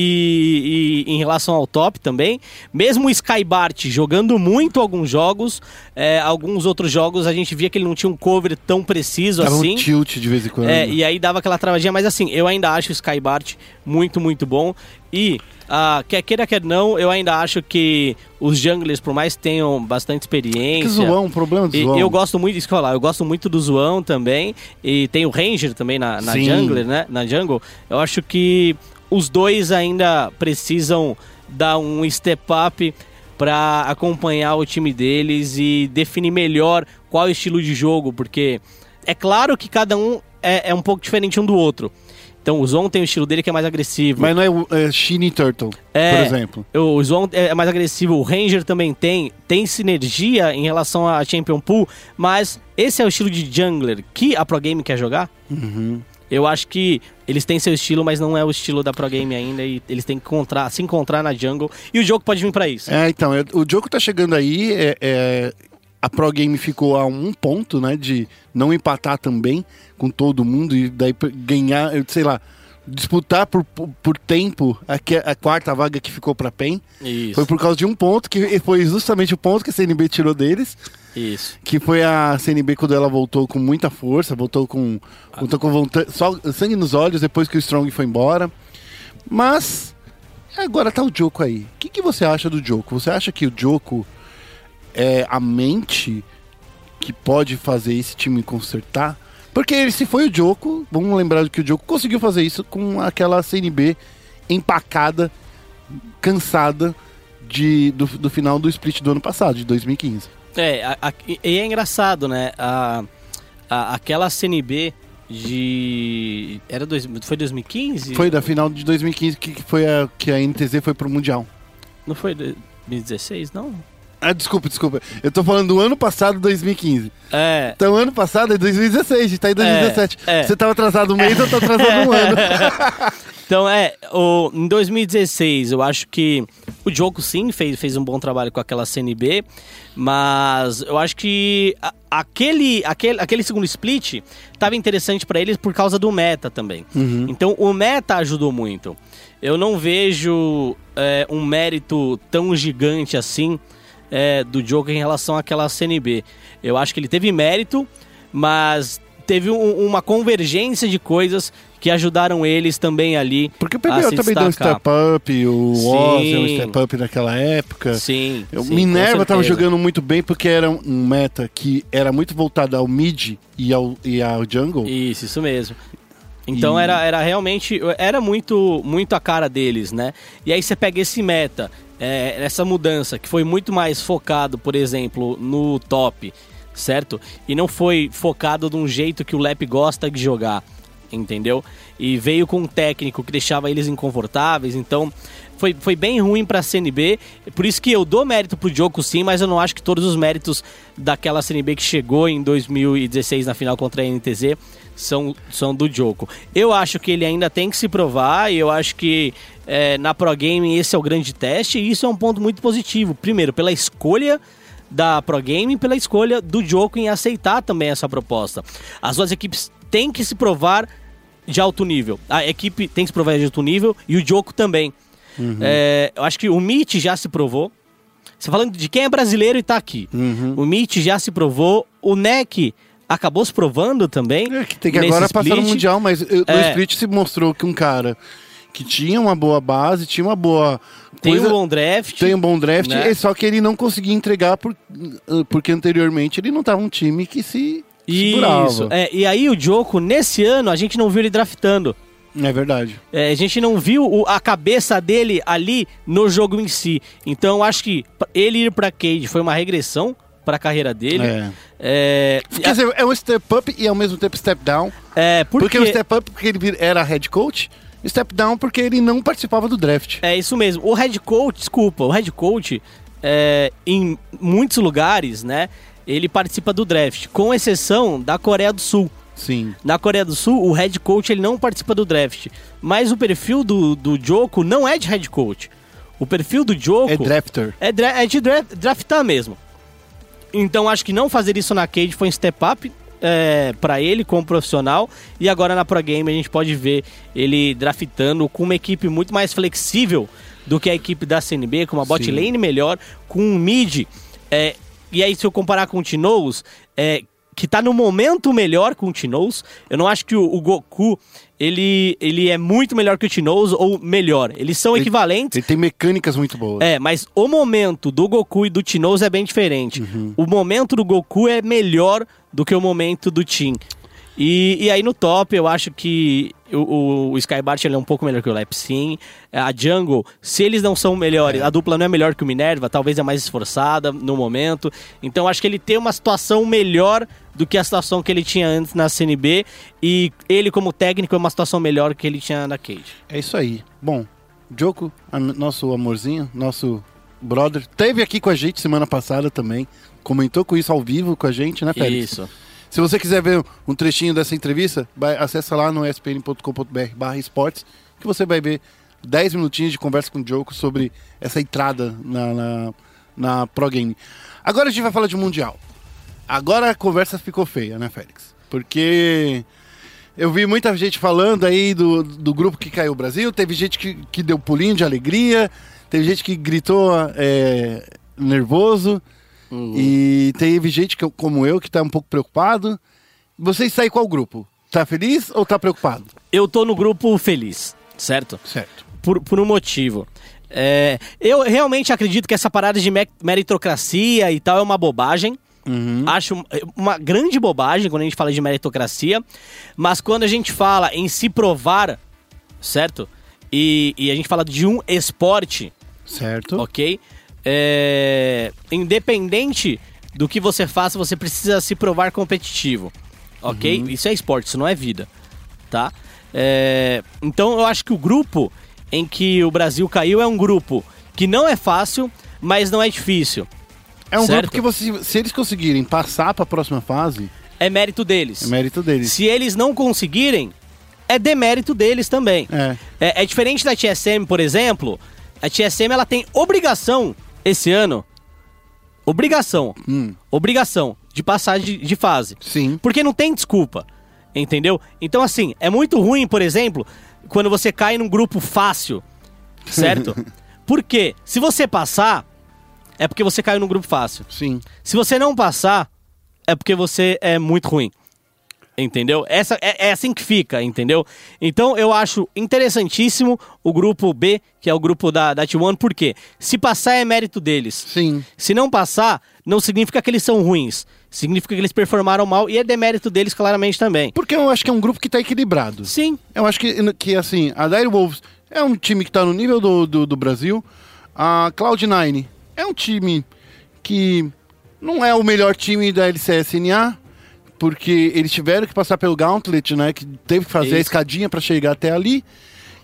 E, e em relação ao top também, mesmo o Skybart jogando muito alguns jogos, é, alguns outros jogos a gente via que ele não tinha um cover tão preciso Dava assim. um tilt de vez em quando. É, e aí dava aquela travadinha, mas assim, eu ainda acho o Skybart muito, muito bom. E, ah, quer queira, quer não, eu ainda acho que os junglers, por mais que tenham bastante experiência. que zoão, um problema do E zoão. eu gosto muito, isso que eu falar, eu gosto muito do Zoão também. E tem o Ranger também na, na Sim. Jungler, né? Na Jungle. Eu acho que os dois ainda precisam dar um step up para acompanhar o time deles e definir melhor qual é estilo de jogo, porque é claro que cada um é, é um pouco diferente um do outro. Então o Zon tem o estilo dele que é mais agressivo. Mas não é, o- é Shiny Turtle, É. por exemplo. O Zon é mais agressivo, o Ranger também tem, tem sinergia em relação a Champion Pool, mas esse é o estilo de jungler que a Pro Game quer jogar. Uhum. Eu acho que eles têm seu estilo, mas não é o estilo da Pro Game ainda e eles têm que encontrar, se encontrar na jungle e o jogo pode vir pra isso. É, então, o jogo tá chegando aí, é, é, a Pro Game ficou a um ponto, né, de não empatar também com todo mundo e daí ganhar, sei lá, disputar por, por, por tempo a, a quarta vaga que ficou pra PEN. Isso. Foi por causa de um ponto, que foi justamente o ponto que a CNB tirou deles, Isso. que foi a CNB quando ela voltou com muita força, voltou com, voltou com vontade, só sangue nos olhos depois que o Strong foi embora. Mas agora tá o Joko aí. O que, que você acha do Joko? Você acha que o Joko é a mente que pode fazer esse time consertar? Porque se foi o Joko, vamos lembrar que o Joko conseguiu fazer isso com aquela CNB empacada, cansada de, do, do final do split do ano passado, de 2015. É, a- a- e e é engraçado, né? A, a- aquela CNB de. Era dois, foi 2015? Foi da final de 2015 que, que foi a, que a NTZ foi pro Mundial. Não foi 2016, não? Ah, desculpa, desculpa. Eu tô falando do ano passado, 2015. É. Então, ano passado é 2016, a gente tá em 2017. É, é. Você tava atrasado um mês, eu tô atrasado um ano. Então, é, o, em 2016, eu acho que o Diogo sim fez, fez um bom trabalho com aquela CNB, mas eu acho que a- aquele, aquele, aquele segundo split estava interessante para eles por causa do meta também. Então, o meta ajudou muito. Eu não vejo é, um mérito tão gigante assim é, do Diogo em relação àquela CNB. Eu acho que ele teve mérito, mas teve um- uma convergência de coisas que ajudaram eles também ali. Porque o PBO também deu um step up, o. Oz deu um step up naquela época. Sim. O sim, Minerva com tava certeza. jogando muito bem porque era um meta que era muito voltado ao mid e ao, e ao jungle. Isso, isso mesmo. Então E- era, era realmente. Era muito, muito a cara deles, né? E aí você pega esse meta, é, essa mudança, que foi muito mais focado, por exemplo, no top, certo? E não foi focado de um jeito que o Lep gosta de jogar, entendeu? E veio com um técnico que deixava eles inconfortáveis, então. Foi, foi bem ruim pra CNB, por isso que eu dou mérito pro Joko sim, mas eu não acho que todos os méritos daquela CNB que chegou em 2016 na final contra a NTZ são, são do Joko. Eu acho que ele ainda tem que se provar e eu acho que é, na Pro Game esse é o grande teste e isso é um ponto muito positivo. Primeiro, pela escolha da Pro Game e pela escolha do Joko em aceitar também essa proposta. As duas equipes têm que se provar de alto nível. A equipe tem que se provar de alto nível e o Joko também. É, eu acho que o Meet já se provou. Você falando de quem é brasileiro e tá aqui. Uhum. O Mitch já se provou, o Neck acabou se provando também. É, que tem que agora passar no split. Mundial, mas eh, É. split se mostrou que um cara que tinha uma boa base, tinha uma boa Tem coisa, um bom draft. tem um bom draft, né? é só que ele não conseguia entregar por, eh, porque anteriormente ele não tava um time que se. Isso. É, e aí o Joko, nesse ano, a gente não viu ele draftando. É verdade. É, a gente não viu o- a cabeça dele ali no jogo em si. Então eu acho que ele ir pra Cade foi uma regressão pra carreira dele. É. É, Quer dizer, é um step up e ao mesmo tempo step down. é, porque, Porque, o step up porque ele era head coach, step down porque ele não participava do draft. É isso mesmo. O head coach, desculpa, o head coach, é, em muitos lugares, né, ele participa do draft, com exceção da Coreia do Sul. Sim. Na Coreia do Sul, o head coach ele não participa do draft. Mas o perfil do, do Joko não é de head coach. O perfil do Joko É drafter. é, dra- é de dra- draftar mesmo. Então acho que não fazer isso na Cade foi um step up é, para ele como profissional. E agora na Pro Game a gente pode ver ele draftando com uma equipe muito mais flexível do que a equipe da CNB, com uma bot Sim. lane melhor, com um mid. é, e aí, se eu comparar com o Tinoz, é, que tá no momento melhor com o Tinoz, eu não acho que o, o Goku ele, ele é muito melhor que o Tinoz ou melhor. Eles são Ele- equivalentes. Ele tem mecânicas muito boas. É, mas o momento do Goku e do Tinoz é bem diferente. Uhum. O momento do Goku é melhor do que o momento do Tin. E, e aí no top eu acho que o, o, Skybart ele é um pouco melhor que o Lepsin. A Jungle, se eles não são melhores, a dupla não é melhor que o Minerva, talvez é mais esforçada no momento. Então eu acho que ele tem uma situação melhor do que a situação que ele tinha antes na CNB. E ele, como técnico, é uma situação melhor que ele tinha na Cage. É isso aí. Bom, Joko, nosso amorzinho, nosso brother, teve aqui com a gente semana passada também. Comentou com isso ao vivo com a gente, né, Félix? Isso. Se você quiser ver um trechinho dessa entrevista, vai, acessa lá no espn.com.br esportes, que você vai ver 10 minutinhos de conversa com o Joko sobre essa entrada na, na, na Pro Game. Agora a gente vai falar de Mundial. Agora a conversa ficou feia, né, Félix? Porque eu vi muita gente falando aí do, do grupo que caiu o Brasil, teve gente que, que deu pulinho de alegria, teve gente que gritou é, nervoso, e teve gente que, como eu que tá um pouco preocupado. Vocês saem qual grupo? Tá feliz ou tá preocupado? Eu tô no grupo feliz, certo? Certo. por, por um motivo. É, eu realmente acredito que essa parada de me- meritocracia e tal é uma bobagem. Acho um- uma grande bobagem quando a gente fala de meritocracia. Mas quando a gente fala em se provar, certo? E, e a gente fala de um esporte, Certo. ok? É, independente do que você faça, você precisa se provar competitivo, ok? Isso é esporte, isso não é vida, tá? É, então eu acho que o grupo em que o Brasil caiu é um grupo que não é fácil, mas não é difícil. É um Certo. grupo que você, se eles conseguirem passar para a próxima fase, É mérito deles. é mérito deles. Se eles não conseguirem, é demérito deles também. É. É, é diferente da TSM, por exemplo. A TSM ela tem obrigação esse ano. Obrigação. Hum. Obrigação de passar de, de fase. Sim. Porque não tem desculpa. Entendeu? Então, assim, é muito ruim, por exemplo, quando você cai num grupo fácil. Certo? Por quê? Se você passar, é porque você caiu num grupo fácil. Sim. Se você não passar, é porque você é muito ruim. Entendeu? Essa, é, é assim que fica, entendeu? Então eu acho interessantíssimo o grupo B, que é o grupo da, da T1, porque se passar é mérito deles. Sim. Se não passar, não significa que eles são ruins. Significa que eles performaram mal e é demérito deles claramente também. Porque eu acho que é um grupo que tá equilibrado. Sim, Eu acho que, que assim, a Dire Wolves é um time que tá no nível do, do, do Brasil. A Cloud9 é um time que não é o melhor time da LCSNA, porque eles tiveram que passar pelo Gauntlet, né? Que teve que fazer a Isso. escadinha para chegar até ali.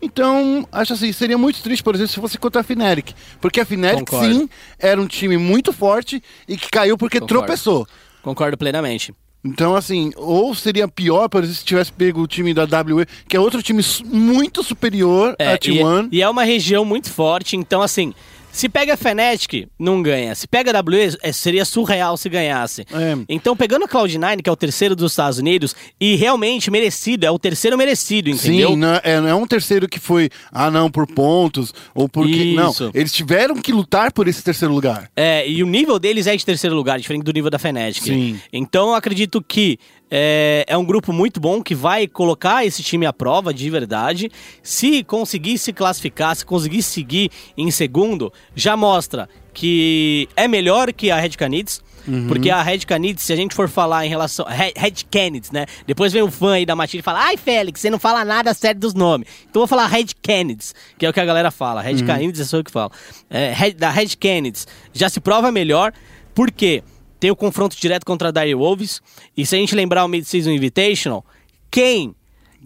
Então, acho assim, seria muito triste, por exemplo, se fosse contra a Fnatic. Porque a Fnatic, Concordo. sim, era um time muito forte e que caiu porque Concordo. tropeçou. concordo plenamente. Então, assim, ou seria pior, por exemplo, se tivesse pego o time da WE, que é outro time muito superior É, a e, T1. e é uma região muito forte, então assim, Se pega a Fnatic, não ganha. Se pega a WE, é, seria surreal se ganhasse. É. Então, pegando a Cloud9, que é o terceiro dos Estados Unidos, e realmente merecido, é o terceiro merecido, entendeu? Sim, não é, não é um terceiro que foi, ah não, por pontos, ou porque. Não, Isso. eles tiveram que lutar por esse terceiro lugar. É, e o nível deles é de terceiro lugar, diferente do nível da Fnatic. Sim. Então eu acredito que é, é um grupo muito bom que vai colocar esse time à prova de verdade. Se conseguir se classificar, se conseguir seguir em segundo, já mostra que é melhor que a Red Canids. Porque a Red Canids, se a gente for falar em relação. Red, Canids, né? Depois vem o fã aí da Matilde e fala: Ai, Félix, você não fala nada sério dos nomes. Então eu vou falar Red Canids, que é o que a galera fala. Red Canids é só eu que falo. É, Red- da Red Canids já se prova melhor, porque tem o confronto direto contra a Dire Wolves. E se a gente lembrar o Mid-Season Invitational, quem,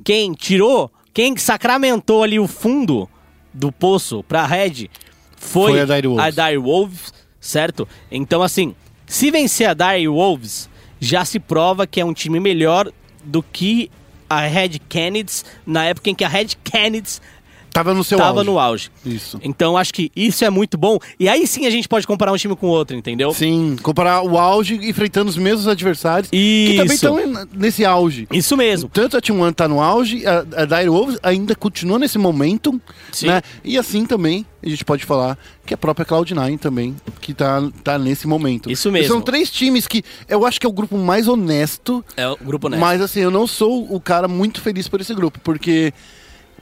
quem tirou, quem sacramentou ali o fundo do poço pra Red foi, Foi a Dire Wolves. a Dire Wolves, certo? Então, assim, se vencer a Dire Wolves, já se prova que é um time melhor do que a Red Canids na época em que a Red Canids Tava no seu estava auge. no auge. Isso. Então, acho que isso é muito bom. E aí sim a gente pode comparar um time com o outro, entendeu? Sim, comparar o auge enfrentando os mesmos adversários que também Isso. estão nesse auge. Isso mesmo. Tanto a Team One tá no auge, a, a Dire Wolves ainda continua nesse momento, Sim. né? E assim também a gente pode falar que a própria Cloud9 também, que tá, tá nesse momento. Isso E mesmo. são três times que eu acho que é o grupo mais honesto, É o grupo Nest. mas assim, eu não sou o cara muito feliz por esse grupo, porque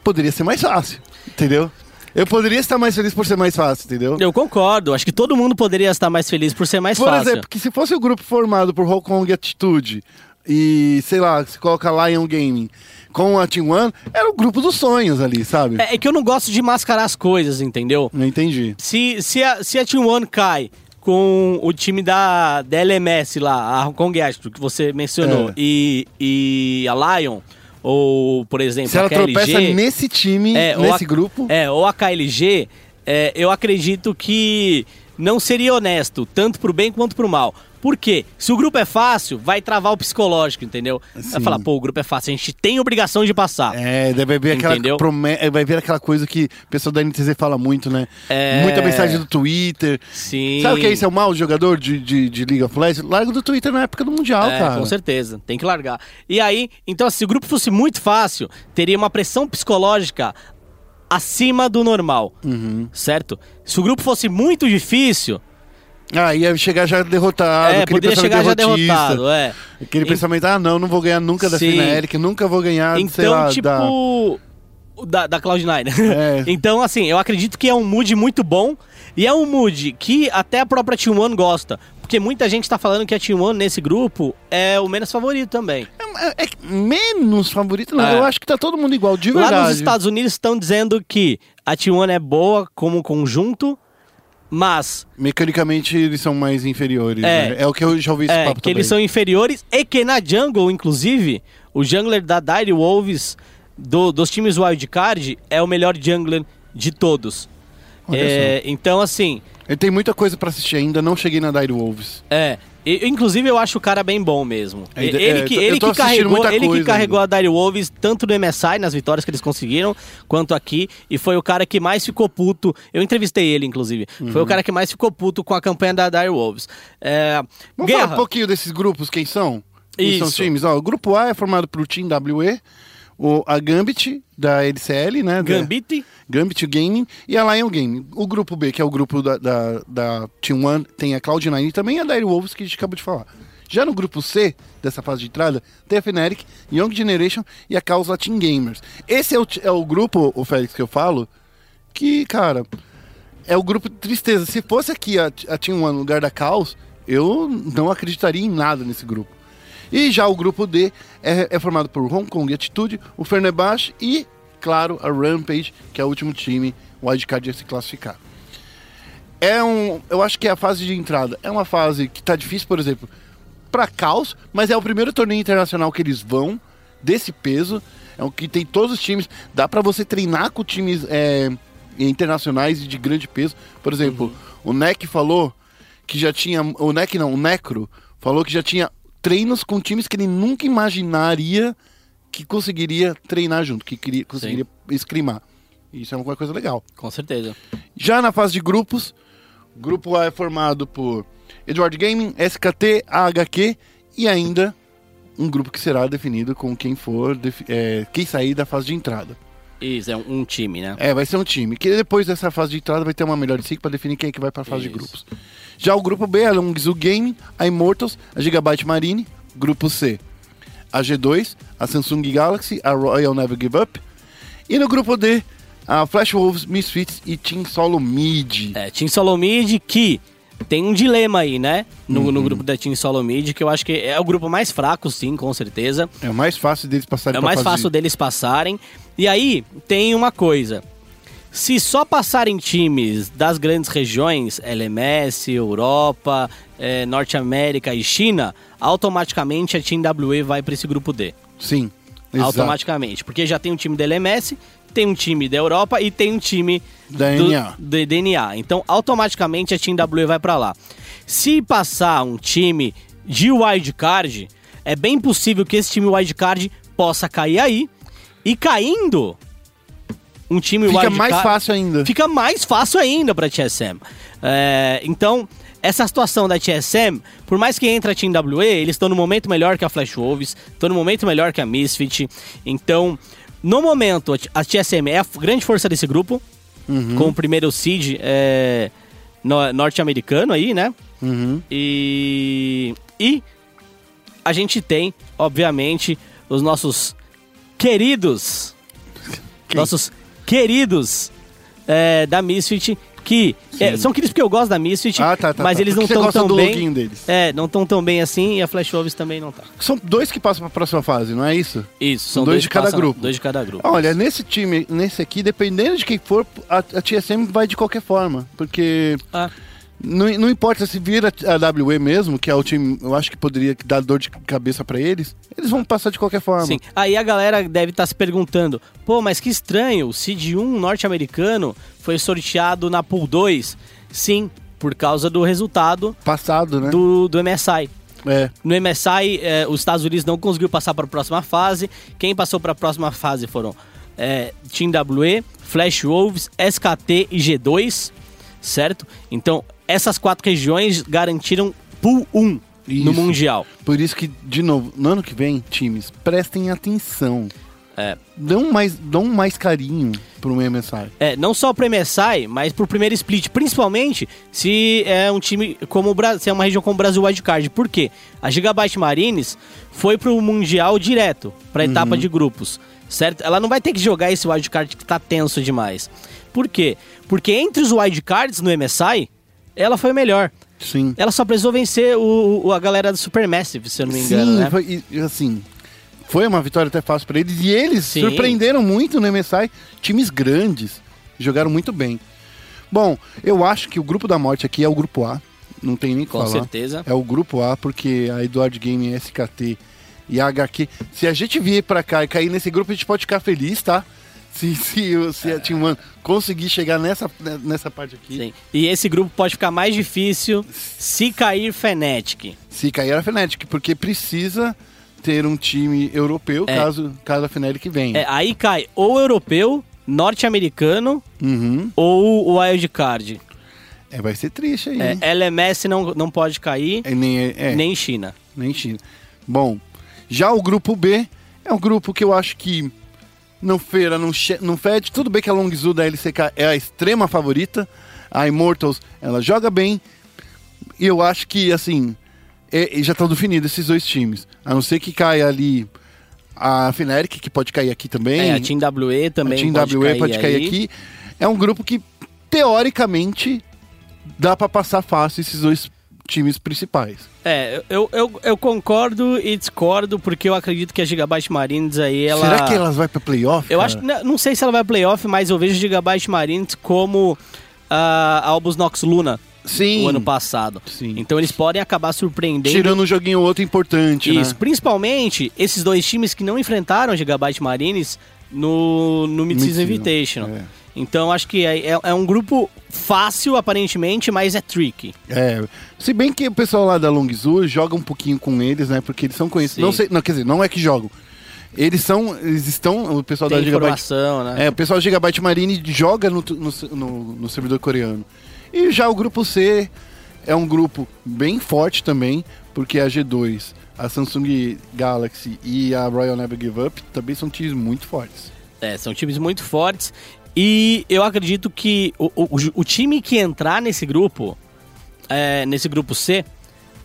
poderia ser mais fácil, entendeu? Eu poderia estar mais feliz por ser mais fácil, entendeu? Eu concordo. Acho que todo mundo poderia estar mais feliz por ser mais Por fácil. exemplo, que se fosse o grupo formado por Hong Kong Attitude e, sei lá, se coloca Lion Gaming com a Team One, era o grupo dos sonhos ali, sabe? É, é que eu não gosto de mascarar as coisas, entendeu? Não entendi. Se, se, a, se a Team One cai com o time da, da LMS lá, a Hong Kong Astro, que você mencionou, É. e, e a Lion, ou, por exemplo, Se ela a KLG... tropeça nesse time, É, nesse a- grupo, É, ou a KLG, é, eu acredito que não seria honesto, tanto pro bem quanto pro mal. Por quê? Se o grupo é fácil, vai travar o psicológico, entendeu? Vai falar, pô, o grupo é fácil, a gente tem obrigação de passar. é, deve ver aquela prome- é, vai ver aquela coisa que o pessoal da NTZ fala muito, né? É. Muita mensagem do Twitter. Sim. Sabe o que é isso? É o mal jogador de, de, de League of Legends? Larga do Twitter na época do Mundial, É, cara. com certeza, tem que largar. E aí, então, se o grupo fosse muito fácil, teria uma pressão psicológica acima do normal, Uhum. certo? Se o grupo fosse muito difícil, Ah, ia chegar já derrotado. é, aquele poderia chegar já derrotado, é. Aquele Em- pensamento, ah, não, não vou ganhar nunca da Sim. Nunca vou ganhar, sei Então, lá, tipo. da... Da, da Cloud9. É. então, assim, eu acredito que é um mood muito bom. E é um mood que até a própria Team One gosta. Porque muita gente tá falando que a Team One nesse grupo é o menos favorito também. É, é que menos favorito, não. É. Eu acho que tá todo mundo igual, de verdade. Lá nos Estados Unidos estão dizendo que a Team One é boa como conjunto, mas Mecanicamente eles são mais inferiores, É. né? É o que eu já ouvi esse é, papo que eles são também. inferiores e que na jungle, inclusive, o jungler da Dire Wolves do- dos times wildcard é o melhor jungler de todos. É, então, assim, Ele tem muita coisa pra assistir ainda, não cheguei na Dire Wolves. é. e- inclusive, eu acho o cara bem bom mesmo. Ainda- Ele é, que, eu ele eu que carregou, ele que carregou a Dire Wolves tanto no MSI, nas vitórias que eles conseguiram, quanto aqui. E foi o cara que mais ficou puto. Eu entrevistei ele, inclusive. Foi Uhum. o cara que mais ficou puto com a campanha da Dire Wolves. É, Vamos Guerra. falar um pouquinho desses grupos, quem são? Quem são os Isso. times? Ó, o grupo A é formado por Team WE, o, a Gambit, da LCL, né? da- Gambit. Gambit Gaming e a Lion Gaming. O grupo B, que é o grupo da, da, da Team One, tem a Cloud9 e também a Dire Wolves, que a gente acabou de falar. Já no grupo C, dessa fase de entrada, tem a Fnatic, Young Generation e a Causa Team Gamers. Esse é o, é o grupo, o Félix, que eu falo, que, cara, é o grupo de tristeza. Se fosse aqui a, a Team One no lugar da Caos, eu não acreditaria em nada nesse grupo. E já o grupo D é, é formado por Hong Kong Attitude, o Fenerbahçe e, claro, a Rampage, que é o último time wildcard a se classificar. É um, eu acho que é a fase de entrada. É uma fase que tá difícil, por exemplo, para Caos, mas é o primeiro torneio internacional que eles vão desse peso. É o que tem todos os times. Dá para você treinar com times é, internacionais e de grande peso. Por exemplo, o NEC falou que já tinha. O NEC não, o Necro falou que já tinha treinos com times que ele nunca imaginaria que conseguiria treinar junto, que queria, conseguiria escrimar. Isso é uma coisa legal. Com certeza. Já na fase de grupos, o grupo A é formado por Edward Gaming, SKT, AHQ e ainda um grupo que será definido com quem for, é, quem sair da fase de entrada. Isso, é um, time, né? É, vai ser um time. Que depois dessa fase de entrada vai ter uma melhor de cinco para definir quem é que vai para a fase de Isso. grupos. Já o grupo B, a Longzhu Gaming, a Immortals, a Gigabyte Marine. Grupo C, a G2, a Samsung Galaxy, a Royal Never Give Up. E no grupo D, a Flash Wolves, Misfits e Team Solo Mid. É, Team Solomid que tem um dilema aí, né? No, Uhum. no grupo da Team Solomid, que eu acho que é o grupo mais fraco, sim, com certeza. É o mais fácil deles passarem É o mais fase- fácil deles passarem. E aí, tem uma coisa. Se só passarem times das grandes regiões, LMS, Europa, eh, Norte América e China, automaticamente a Team WE vai para esse grupo D. Sim, exato. Automaticamente. Porque já tem um time da LMS, tem um time da Europa e tem um time Da do, de DNA. Então, automaticamente a Team WE vai para lá. Se passar um time de wildcard, é bem possível que esse time wildcard possa cair aí. E caindo, um time Fica mais fácil ainda. Fica mais fácil ainda para a TSM. É, então, essa situação da TSM, por mais que entre a Team WE, eles estão no momento melhor que a Flash Wolves, estão no momento melhor que a Misfit. Então, no momento, a TSM é a grande força desse grupo, Uhum. com o primeiro seed é, no- norte-americano aí, né? Uhum. E, e a gente tem, obviamente, os nossos queridos, Quem? nossos queridos é, da Misfit, que é, são queridos porque eu gosto da Misfit, Ah, tá, tá, mas tá. eles não Porque você estão tão bem. deles. É, não estão tão bem assim e a Flash Wolves também não tá. São dois que passam para a próxima fase, não é isso? Isso, são Dois dois, de cada passam- grupo. Dois de cada grupo. Olha, nesse time, nesse aqui, dependendo de quem for, a, a TSM vai de qualquer forma. Porque Ah, não, não importa se vira a WE mesmo, que é o time, eu acho que poderia dar dor de cabeça pra eles, eles vão passar de qualquer forma. Sim. Aí a galera deve estar se perguntando: pô, mas que estranho, o Seed 1 norte-americano foi sorteado na Pool 2. Sim, por causa do resultado Passado, né? do, do MSI. É. No MSI, eh, os Estados Unidos não conseguiu passar para a próxima fase. Quem passou para a próxima fase foram eh, Team WE, Flash Wolves, SKT e G2, certo? Então, essas quatro regiões garantiram Pool 1 no Isso. Mundial. Por isso que, de novo, no ano que vem, times, prestem atenção. É, Dão mais, dão mais carinho pro MSI. É, não só pro MSI, mas pro primeiro split, principalmente se é um time como o Brasil, se é uma região como o Brasil Wildcard. Por quê? A Gigabyte Marines foi pro Mundial direto, pra etapa de grupos, certo? Ela não vai ter que jogar esse Wildcard que tá tenso demais. Por quê? Porque entre os Wildcards no MSI, ela foi melhor. Sim. Ela só precisou vencer o, o- a galera do Supermassive, se eu não me engano, Sim, né? foi, e- assim, foi uma vitória até fácil pra eles. E eles Sim. surpreenderam muito no MSI. Times grandes. Jogaram muito bem. Bom, eu acho que o grupo da morte aqui é o grupo A. Não tem nem o que Com falar. certeza. É o grupo A, porque a Eduard Game, SKT e a HQ. Se a gente vier pra cá e cair nesse grupo, a gente pode ficar feliz, tá? Se, se, se a Team One conseguir chegar nessa, nessa parte aqui. Sim. E esse grupo pode ficar mais difícil se cair Fnatic. Se cair a Fnatic, porque precisa ter um time europeu É. caso, caso a Fnatic venha. É, aí cai ou europeu, norte-americano Uhum. ou o wildcard. É, vai ser triste aí. É? LMS não, não pode cair, É, nem, é, é, nem... nem China. China. Bom, já o grupo B é um grupo que eu acho que não feira, não, não fede. Tudo bem que a Longzhu da LCK é a extrema favorita. A Immortals, ela joga bem. E eu acho que, assim, é- já estão definidos esses dois times. A não ser que caia ali a Fnatic, que pode cair aqui também. É, a Team WE também a Team pode WE cair pode cair aí. aqui. É um grupo que, teoricamente, dá pra passar fácil esses dois times principais. É, eu, eu, eu concordo e discordo, porque eu acredito que a Gigabyte Marines aí, ela... Será que elas vão pra playoff? Eu cara? acho, não, não sei se ela vai playoff, mas eu vejo a Gigabyte Marines como a Albus Nox Luna Sim. o ano passado. Sim. Então eles podem acabar surpreendendo Tirando um joguinho ou outro importante, Isso, né? principalmente esses dois times que não enfrentaram a Gigabyte Marines no, no Mid-Season Mid-season, Invitational. é. Então acho que é, é- é um grupo fácil, aparentemente, mas é tricky. É. Se bem que o pessoal lá da Longzhu joga um pouquinho com eles, né? Porque eles são conhecidos. Sim. Não sei, não, quer dizer, não é que jogam. Eles são. Eles estão. O pessoal Tem da Gigabyte. né? É, o pessoal da Gigabyte Marine joga no, no, no- no servidor coreano. E já o grupo C é um grupo bem forte também, porque a G2, a Samsung Galaxy e a Royal Never Give Up também são times muito fortes. É, são times muito fortes. E eu acredito que o, o, o time que entrar nesse grupo, é, nesse grupo C,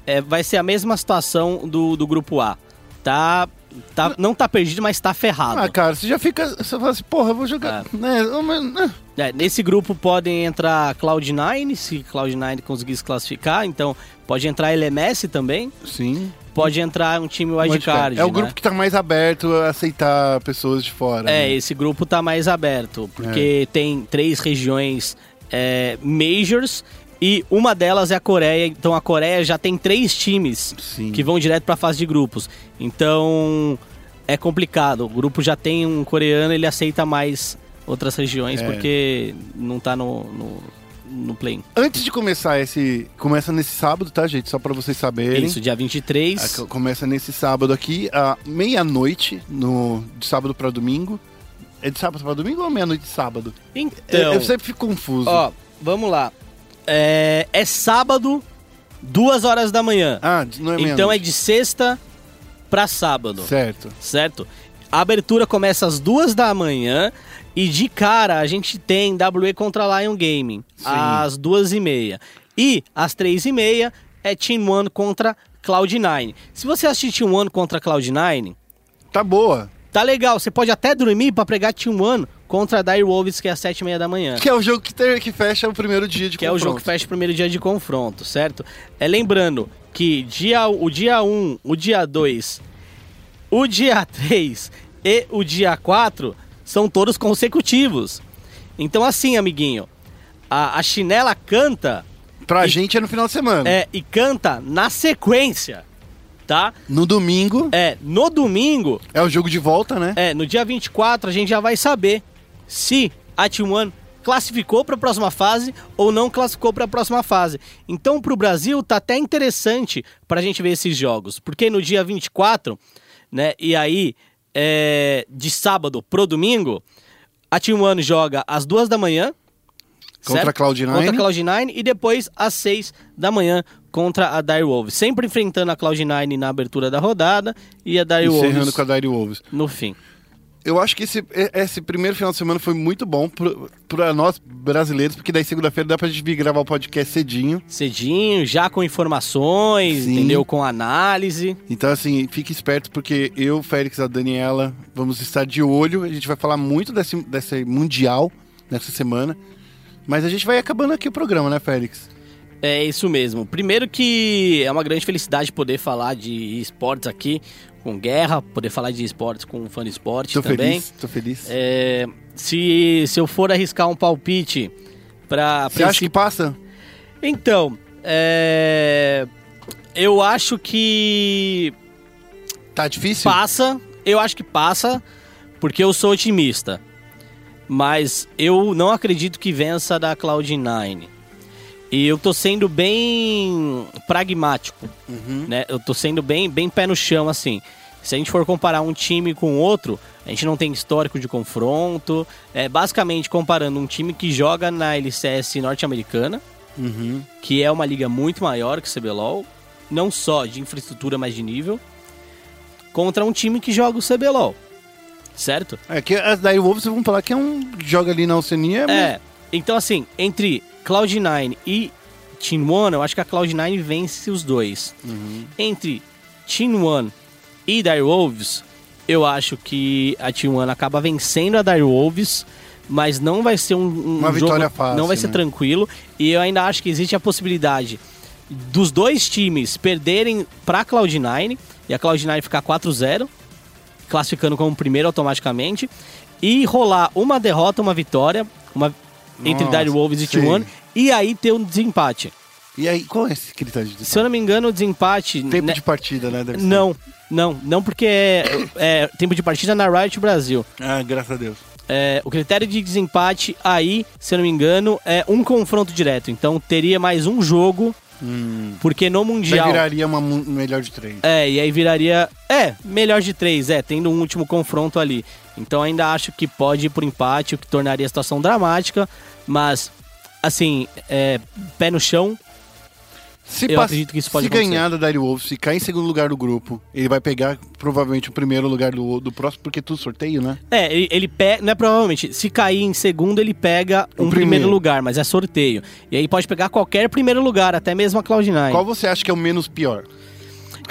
é, vai ser a mesma situação do, do grupo A. Tá, tá, não tá perdido, mas tá ferrado. Ah, cara, você já fica. Você fala assim, porra, eu vou jogar. Né, mas, né. É, nesse grupo podem entrar Cloud9, se Cloud9 conseguir se classificar. Então, pode entrar LMS também. Sim. Pode entrar um time wildcard. É o né? grupo que tá mais aberto a aceitar pessoas de fora. É, né? esse grupo tá mais aberto, porque tem três regiões é, majors e uma delas é a Coreia. Então a Coreia já tem três times Sim. que vão direto pra fase de grupos. Então é complicado. O grupo já tem um coreano, ele aceita mais outras regiões É. porque não tá no, no, no play. Antes de começar esse. Começa nesse sábado, tá, gente? Só pra vocês saberem. Isso, dia 23. A- co- Começa nesse sábado aqui, à meia-noite, no de sábado pra domingo. É de sábado pra domingo ou meia-noite de sábado? Então, eu, eu sempre fico confuso. ó, vamos lá. É, é sábado, duas horas da manhã. ah, não é meia-noite. Então é de sexta pra sábado, Certo. certo? A abertura começa às duas da manhã e de cara a gente tem WE contra Lion Gaming Sim. às duas e meia. E às três e meia é Team One contra Cloud9. Se você assistir Team One contra Cloud9, Tá boa. tá legal. Você pode até dormir pra pegar Team One contra a Dire Wolves, que é às sete e meia da manhã. Que é o jogo que, ter- que fecha o primeiro dia de Que é o jogo que fecha o primeiro dia de confronto, certo? É lembrando que dia, o dia 1, o dia 2, o dia 3 e o dia 4 são todos consecutivos. Então assim, amiguinho, a, a chinela canta Pra E- gente é no final de semana. é, e canta na sequência, tá? No domingo É, no domingo, é o jogo de volta, né? é, no dia 24 a gente já vai saber se a T1 classificou para a próxima fase ou não classificou para a próxima fase. Então, para o Brasil, tá até interessante para a gente ver esses jogos, porque no dia 24, né, e aí é, de sábado pro domingo, a T1 joga às duas da manhã. Contra certo? a Cloud9. Contra a Cloud9 e depois às 6 da manhã contra a Dire Wolves. Sempre enfrentando a Cloud9 na abertura da rodada e a Dire Encerrando Wolves com a Dire Wolves. no fim. Eu acho que esse, esse primeiro final de semana foi muito bom pra nós brasileiros, porque daí segunda-feira dá pra gente vir gravar o podcast cedinho. cedinho, já com informações, Sim. entendeu? Com análise. Então, assim, fique esperto, porque eu, Félix e a Daniela vamos estar de olho. A gente vai falar muito desse, desse Mundial nessa semana. Mas a gente vai acabando aqui o programa, né, Félix? É isso mesmo. Primeiro que é uma grande felicidade poder falar de esportes aqui com Guerra, poder falar de esportes com Fã Esporte Tô também. feliz, tô feliz. É, se, se eu for arriscar um palpite pra... Você acha que passa? Então, é, eu acho que Tá difícil? Passa, eu acho que passa, porque eu sou otimista. Mas eu não acredito que vença da Cloud9. E eu tô sendo bem pragmático, né? Eu tô sendo bem, bem pé no chão, assim. Se a gente for comparar um time com outro, a gente não tem histórico de confronto. É basicamente comparando um time que joga na LCS norte-americana, Uhum. que é uma liga muito maior que o CBLOL, não só de infraestrutura, mas de nível, contra um time que joga o CBLOL, certo? É que as Dire Wolves, vamos falar que é um... Joga ali na Oceania. É, então assim, entre Cloud9 e Team One, eu acho que a Cloud9 vence os dois. Entre Team One e Dire Wolves, eu acho que a Team One acaba vencendo a Dire Wolves, mas não vai ser um, um Uma jogo, vitória fácil, não vai ser né? tranquilo. E eu ainda acho que existe a possibilidade dos dois times perderem pra Cloud9 e a Cloud9 ficar 4-0, classificando como primeiro automaticamente, e rolar uma derrota, uma vitória, uma entre Nossa, Dire Wolves e sei. T1, e aí ter um desempate. E aí, qual é esse critério de Se eu não me engano, o desempate. Tempo né, de partida, né? Não, não, não porque é, é tempo de partida na Riot Brasil. Ah, graças a Deus. É, o critério de desempate aí, se eu não me engano, é um confronto direto. Então teria mais um jogo Porque no Daí Mundial. viraria uma melhor de três. É, e aí viraria. É, melhor de três, é, tendo um último confronto ali. Então ainda acho que pode ir por empate, o que tornaria a situação dramática. Mas, assim, é, pé no chão, Se, Eu acredito que isso pode se acontecer. ganhar da Dire Wolves, se cair em segundo lugar do grupo, ele vai pegar provavelmente o primeiro lugar do, do próximo, porque tudo sorteio, né? É, ele, ele pega. Não é provavelmente. Se cair em segundo, ele pega O um primeiro. primeiro. lugar, mas é sorteio. E aí pode pegar qualquer primeiro lugar, até mesmo a Cloud9. Qual você acha que é o menos pior?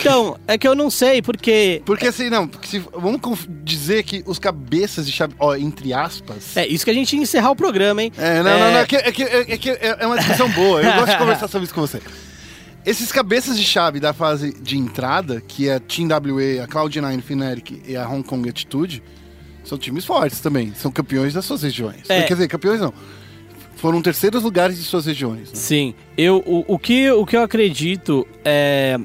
Então, é que eu não sei, porque. Porque assim, não, porque se- vamos dizer que os cabeças de chave, ó, entre aspas. É isso que a gente ia encerrar o programa, hein? É, não, não, não, é que, é, que, é, que é uma discussão boa. Eu gosto de conversar sobre isso com você. Esses cabeças de chave da fase de entrada, que é a Team WA, a Cloud9, Fnatic e a Hong Kong Attitude, são times fortes também. São campeões das suas regiões. É. Quer dizer, campeões não. Foram terceiros lugares de suas regiões. né? Sim. Eu, o, o, que, o que eu acredito é.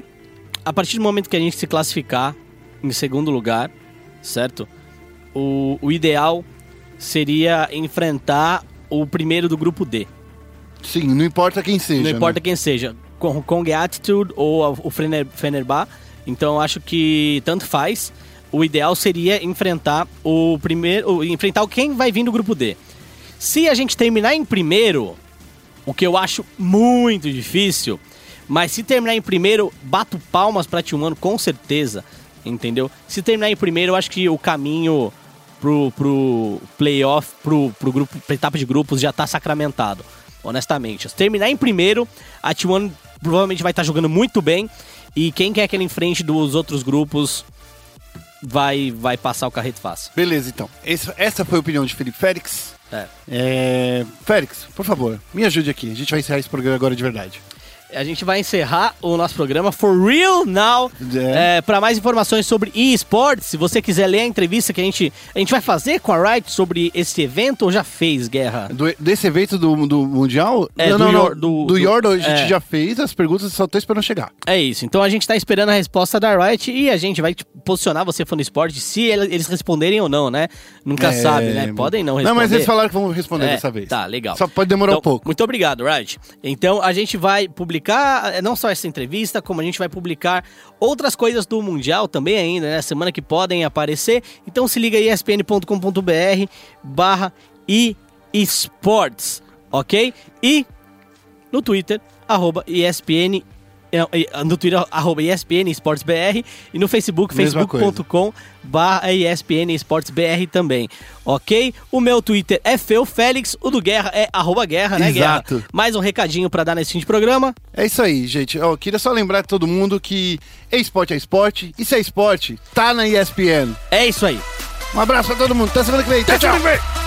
A partir do momento que a gente se classificar em segundo lugar, certo? O, o ideal seria enfrentar o primeiro do grupo D. Sim, não importa quem seja. Não importa né? quem seja. Hong Kong Attitude ou o Fener, Fenerbah. Então acho que tanto faz. O ideal seria enfrentar o primeiro. Enfrentar quem vai vir do grupo D. Se a gente terminar em primeiro, o que eu acho muito difícil, mas se terminar em primeiro, bato palmas pra T1 com certeza. Entendeu? Se terminar em primeiro, eu acho que o caminho pro, pro playoff, pro, pro grupo, pra etapa de grupos já tá sacramentado. Honestamente. Se terminar em primeiro, a T1 provavelmente vai estar jogando muito bem. E quem quer que ele enfrente dos outros grupos vai, vai passar o carreto fácil. Beleza, então. Esse- essa foi a opinião de Felipe Félix. É. É... Félix, por favor, me ajude aqui. A gente vai encerrar esse programa agora de verdade. A gente vai encerrar o nosso programa For Real Now. É. É, para mais informações sobre eSports, se você quiser ler a entrevista que a gente, a gente vai fazer com a Riot sobre esse evento ou já fez, Guerra? Do- desse evento do, do Mundial? É, não, do não, não. Do- do Yordo a gente é. já fez as perguntas, só tô esperando chegar. É isso. Então a gente tá esperando a resposta da Riot e a gente vai tipo, posicionar você fã do esporte se ele- eles responderem ou não, né? Nunca É, sabe, né? Podem não responder. Não, mas eles falaram que vão responder dessa vez. Tá, legal. Só pode demorar Então, um pouco. Muito obrigado, Riot. Então a gente vai publicar eh, não só essa entrevista, como a gente vai publicar outras coisas do Mundial também ainda, né? Semana que podem aparecer. Então se liga aí, espn.com.br barra esports, ok? E no Twitter, arroba ESPN. Eh, eh, No Twitter, arroba ESPN Esportes BR e no Facebook, facebook.com barra ESPN Esportes BR também, ok? O meu Twitter é Feu Félix, o do Guerra é arroba Guerra, né, Exato. Guerra? Mais um recadinho pra dar nesse fim de programa. É isso aí, gente. Eu queria só lembrar todo mundo que esporte é esporte, e se é esporte, tá na ESPN. É isso aí. Um abraço pra todo mundo. Até semana que vem. Tchau, tchau.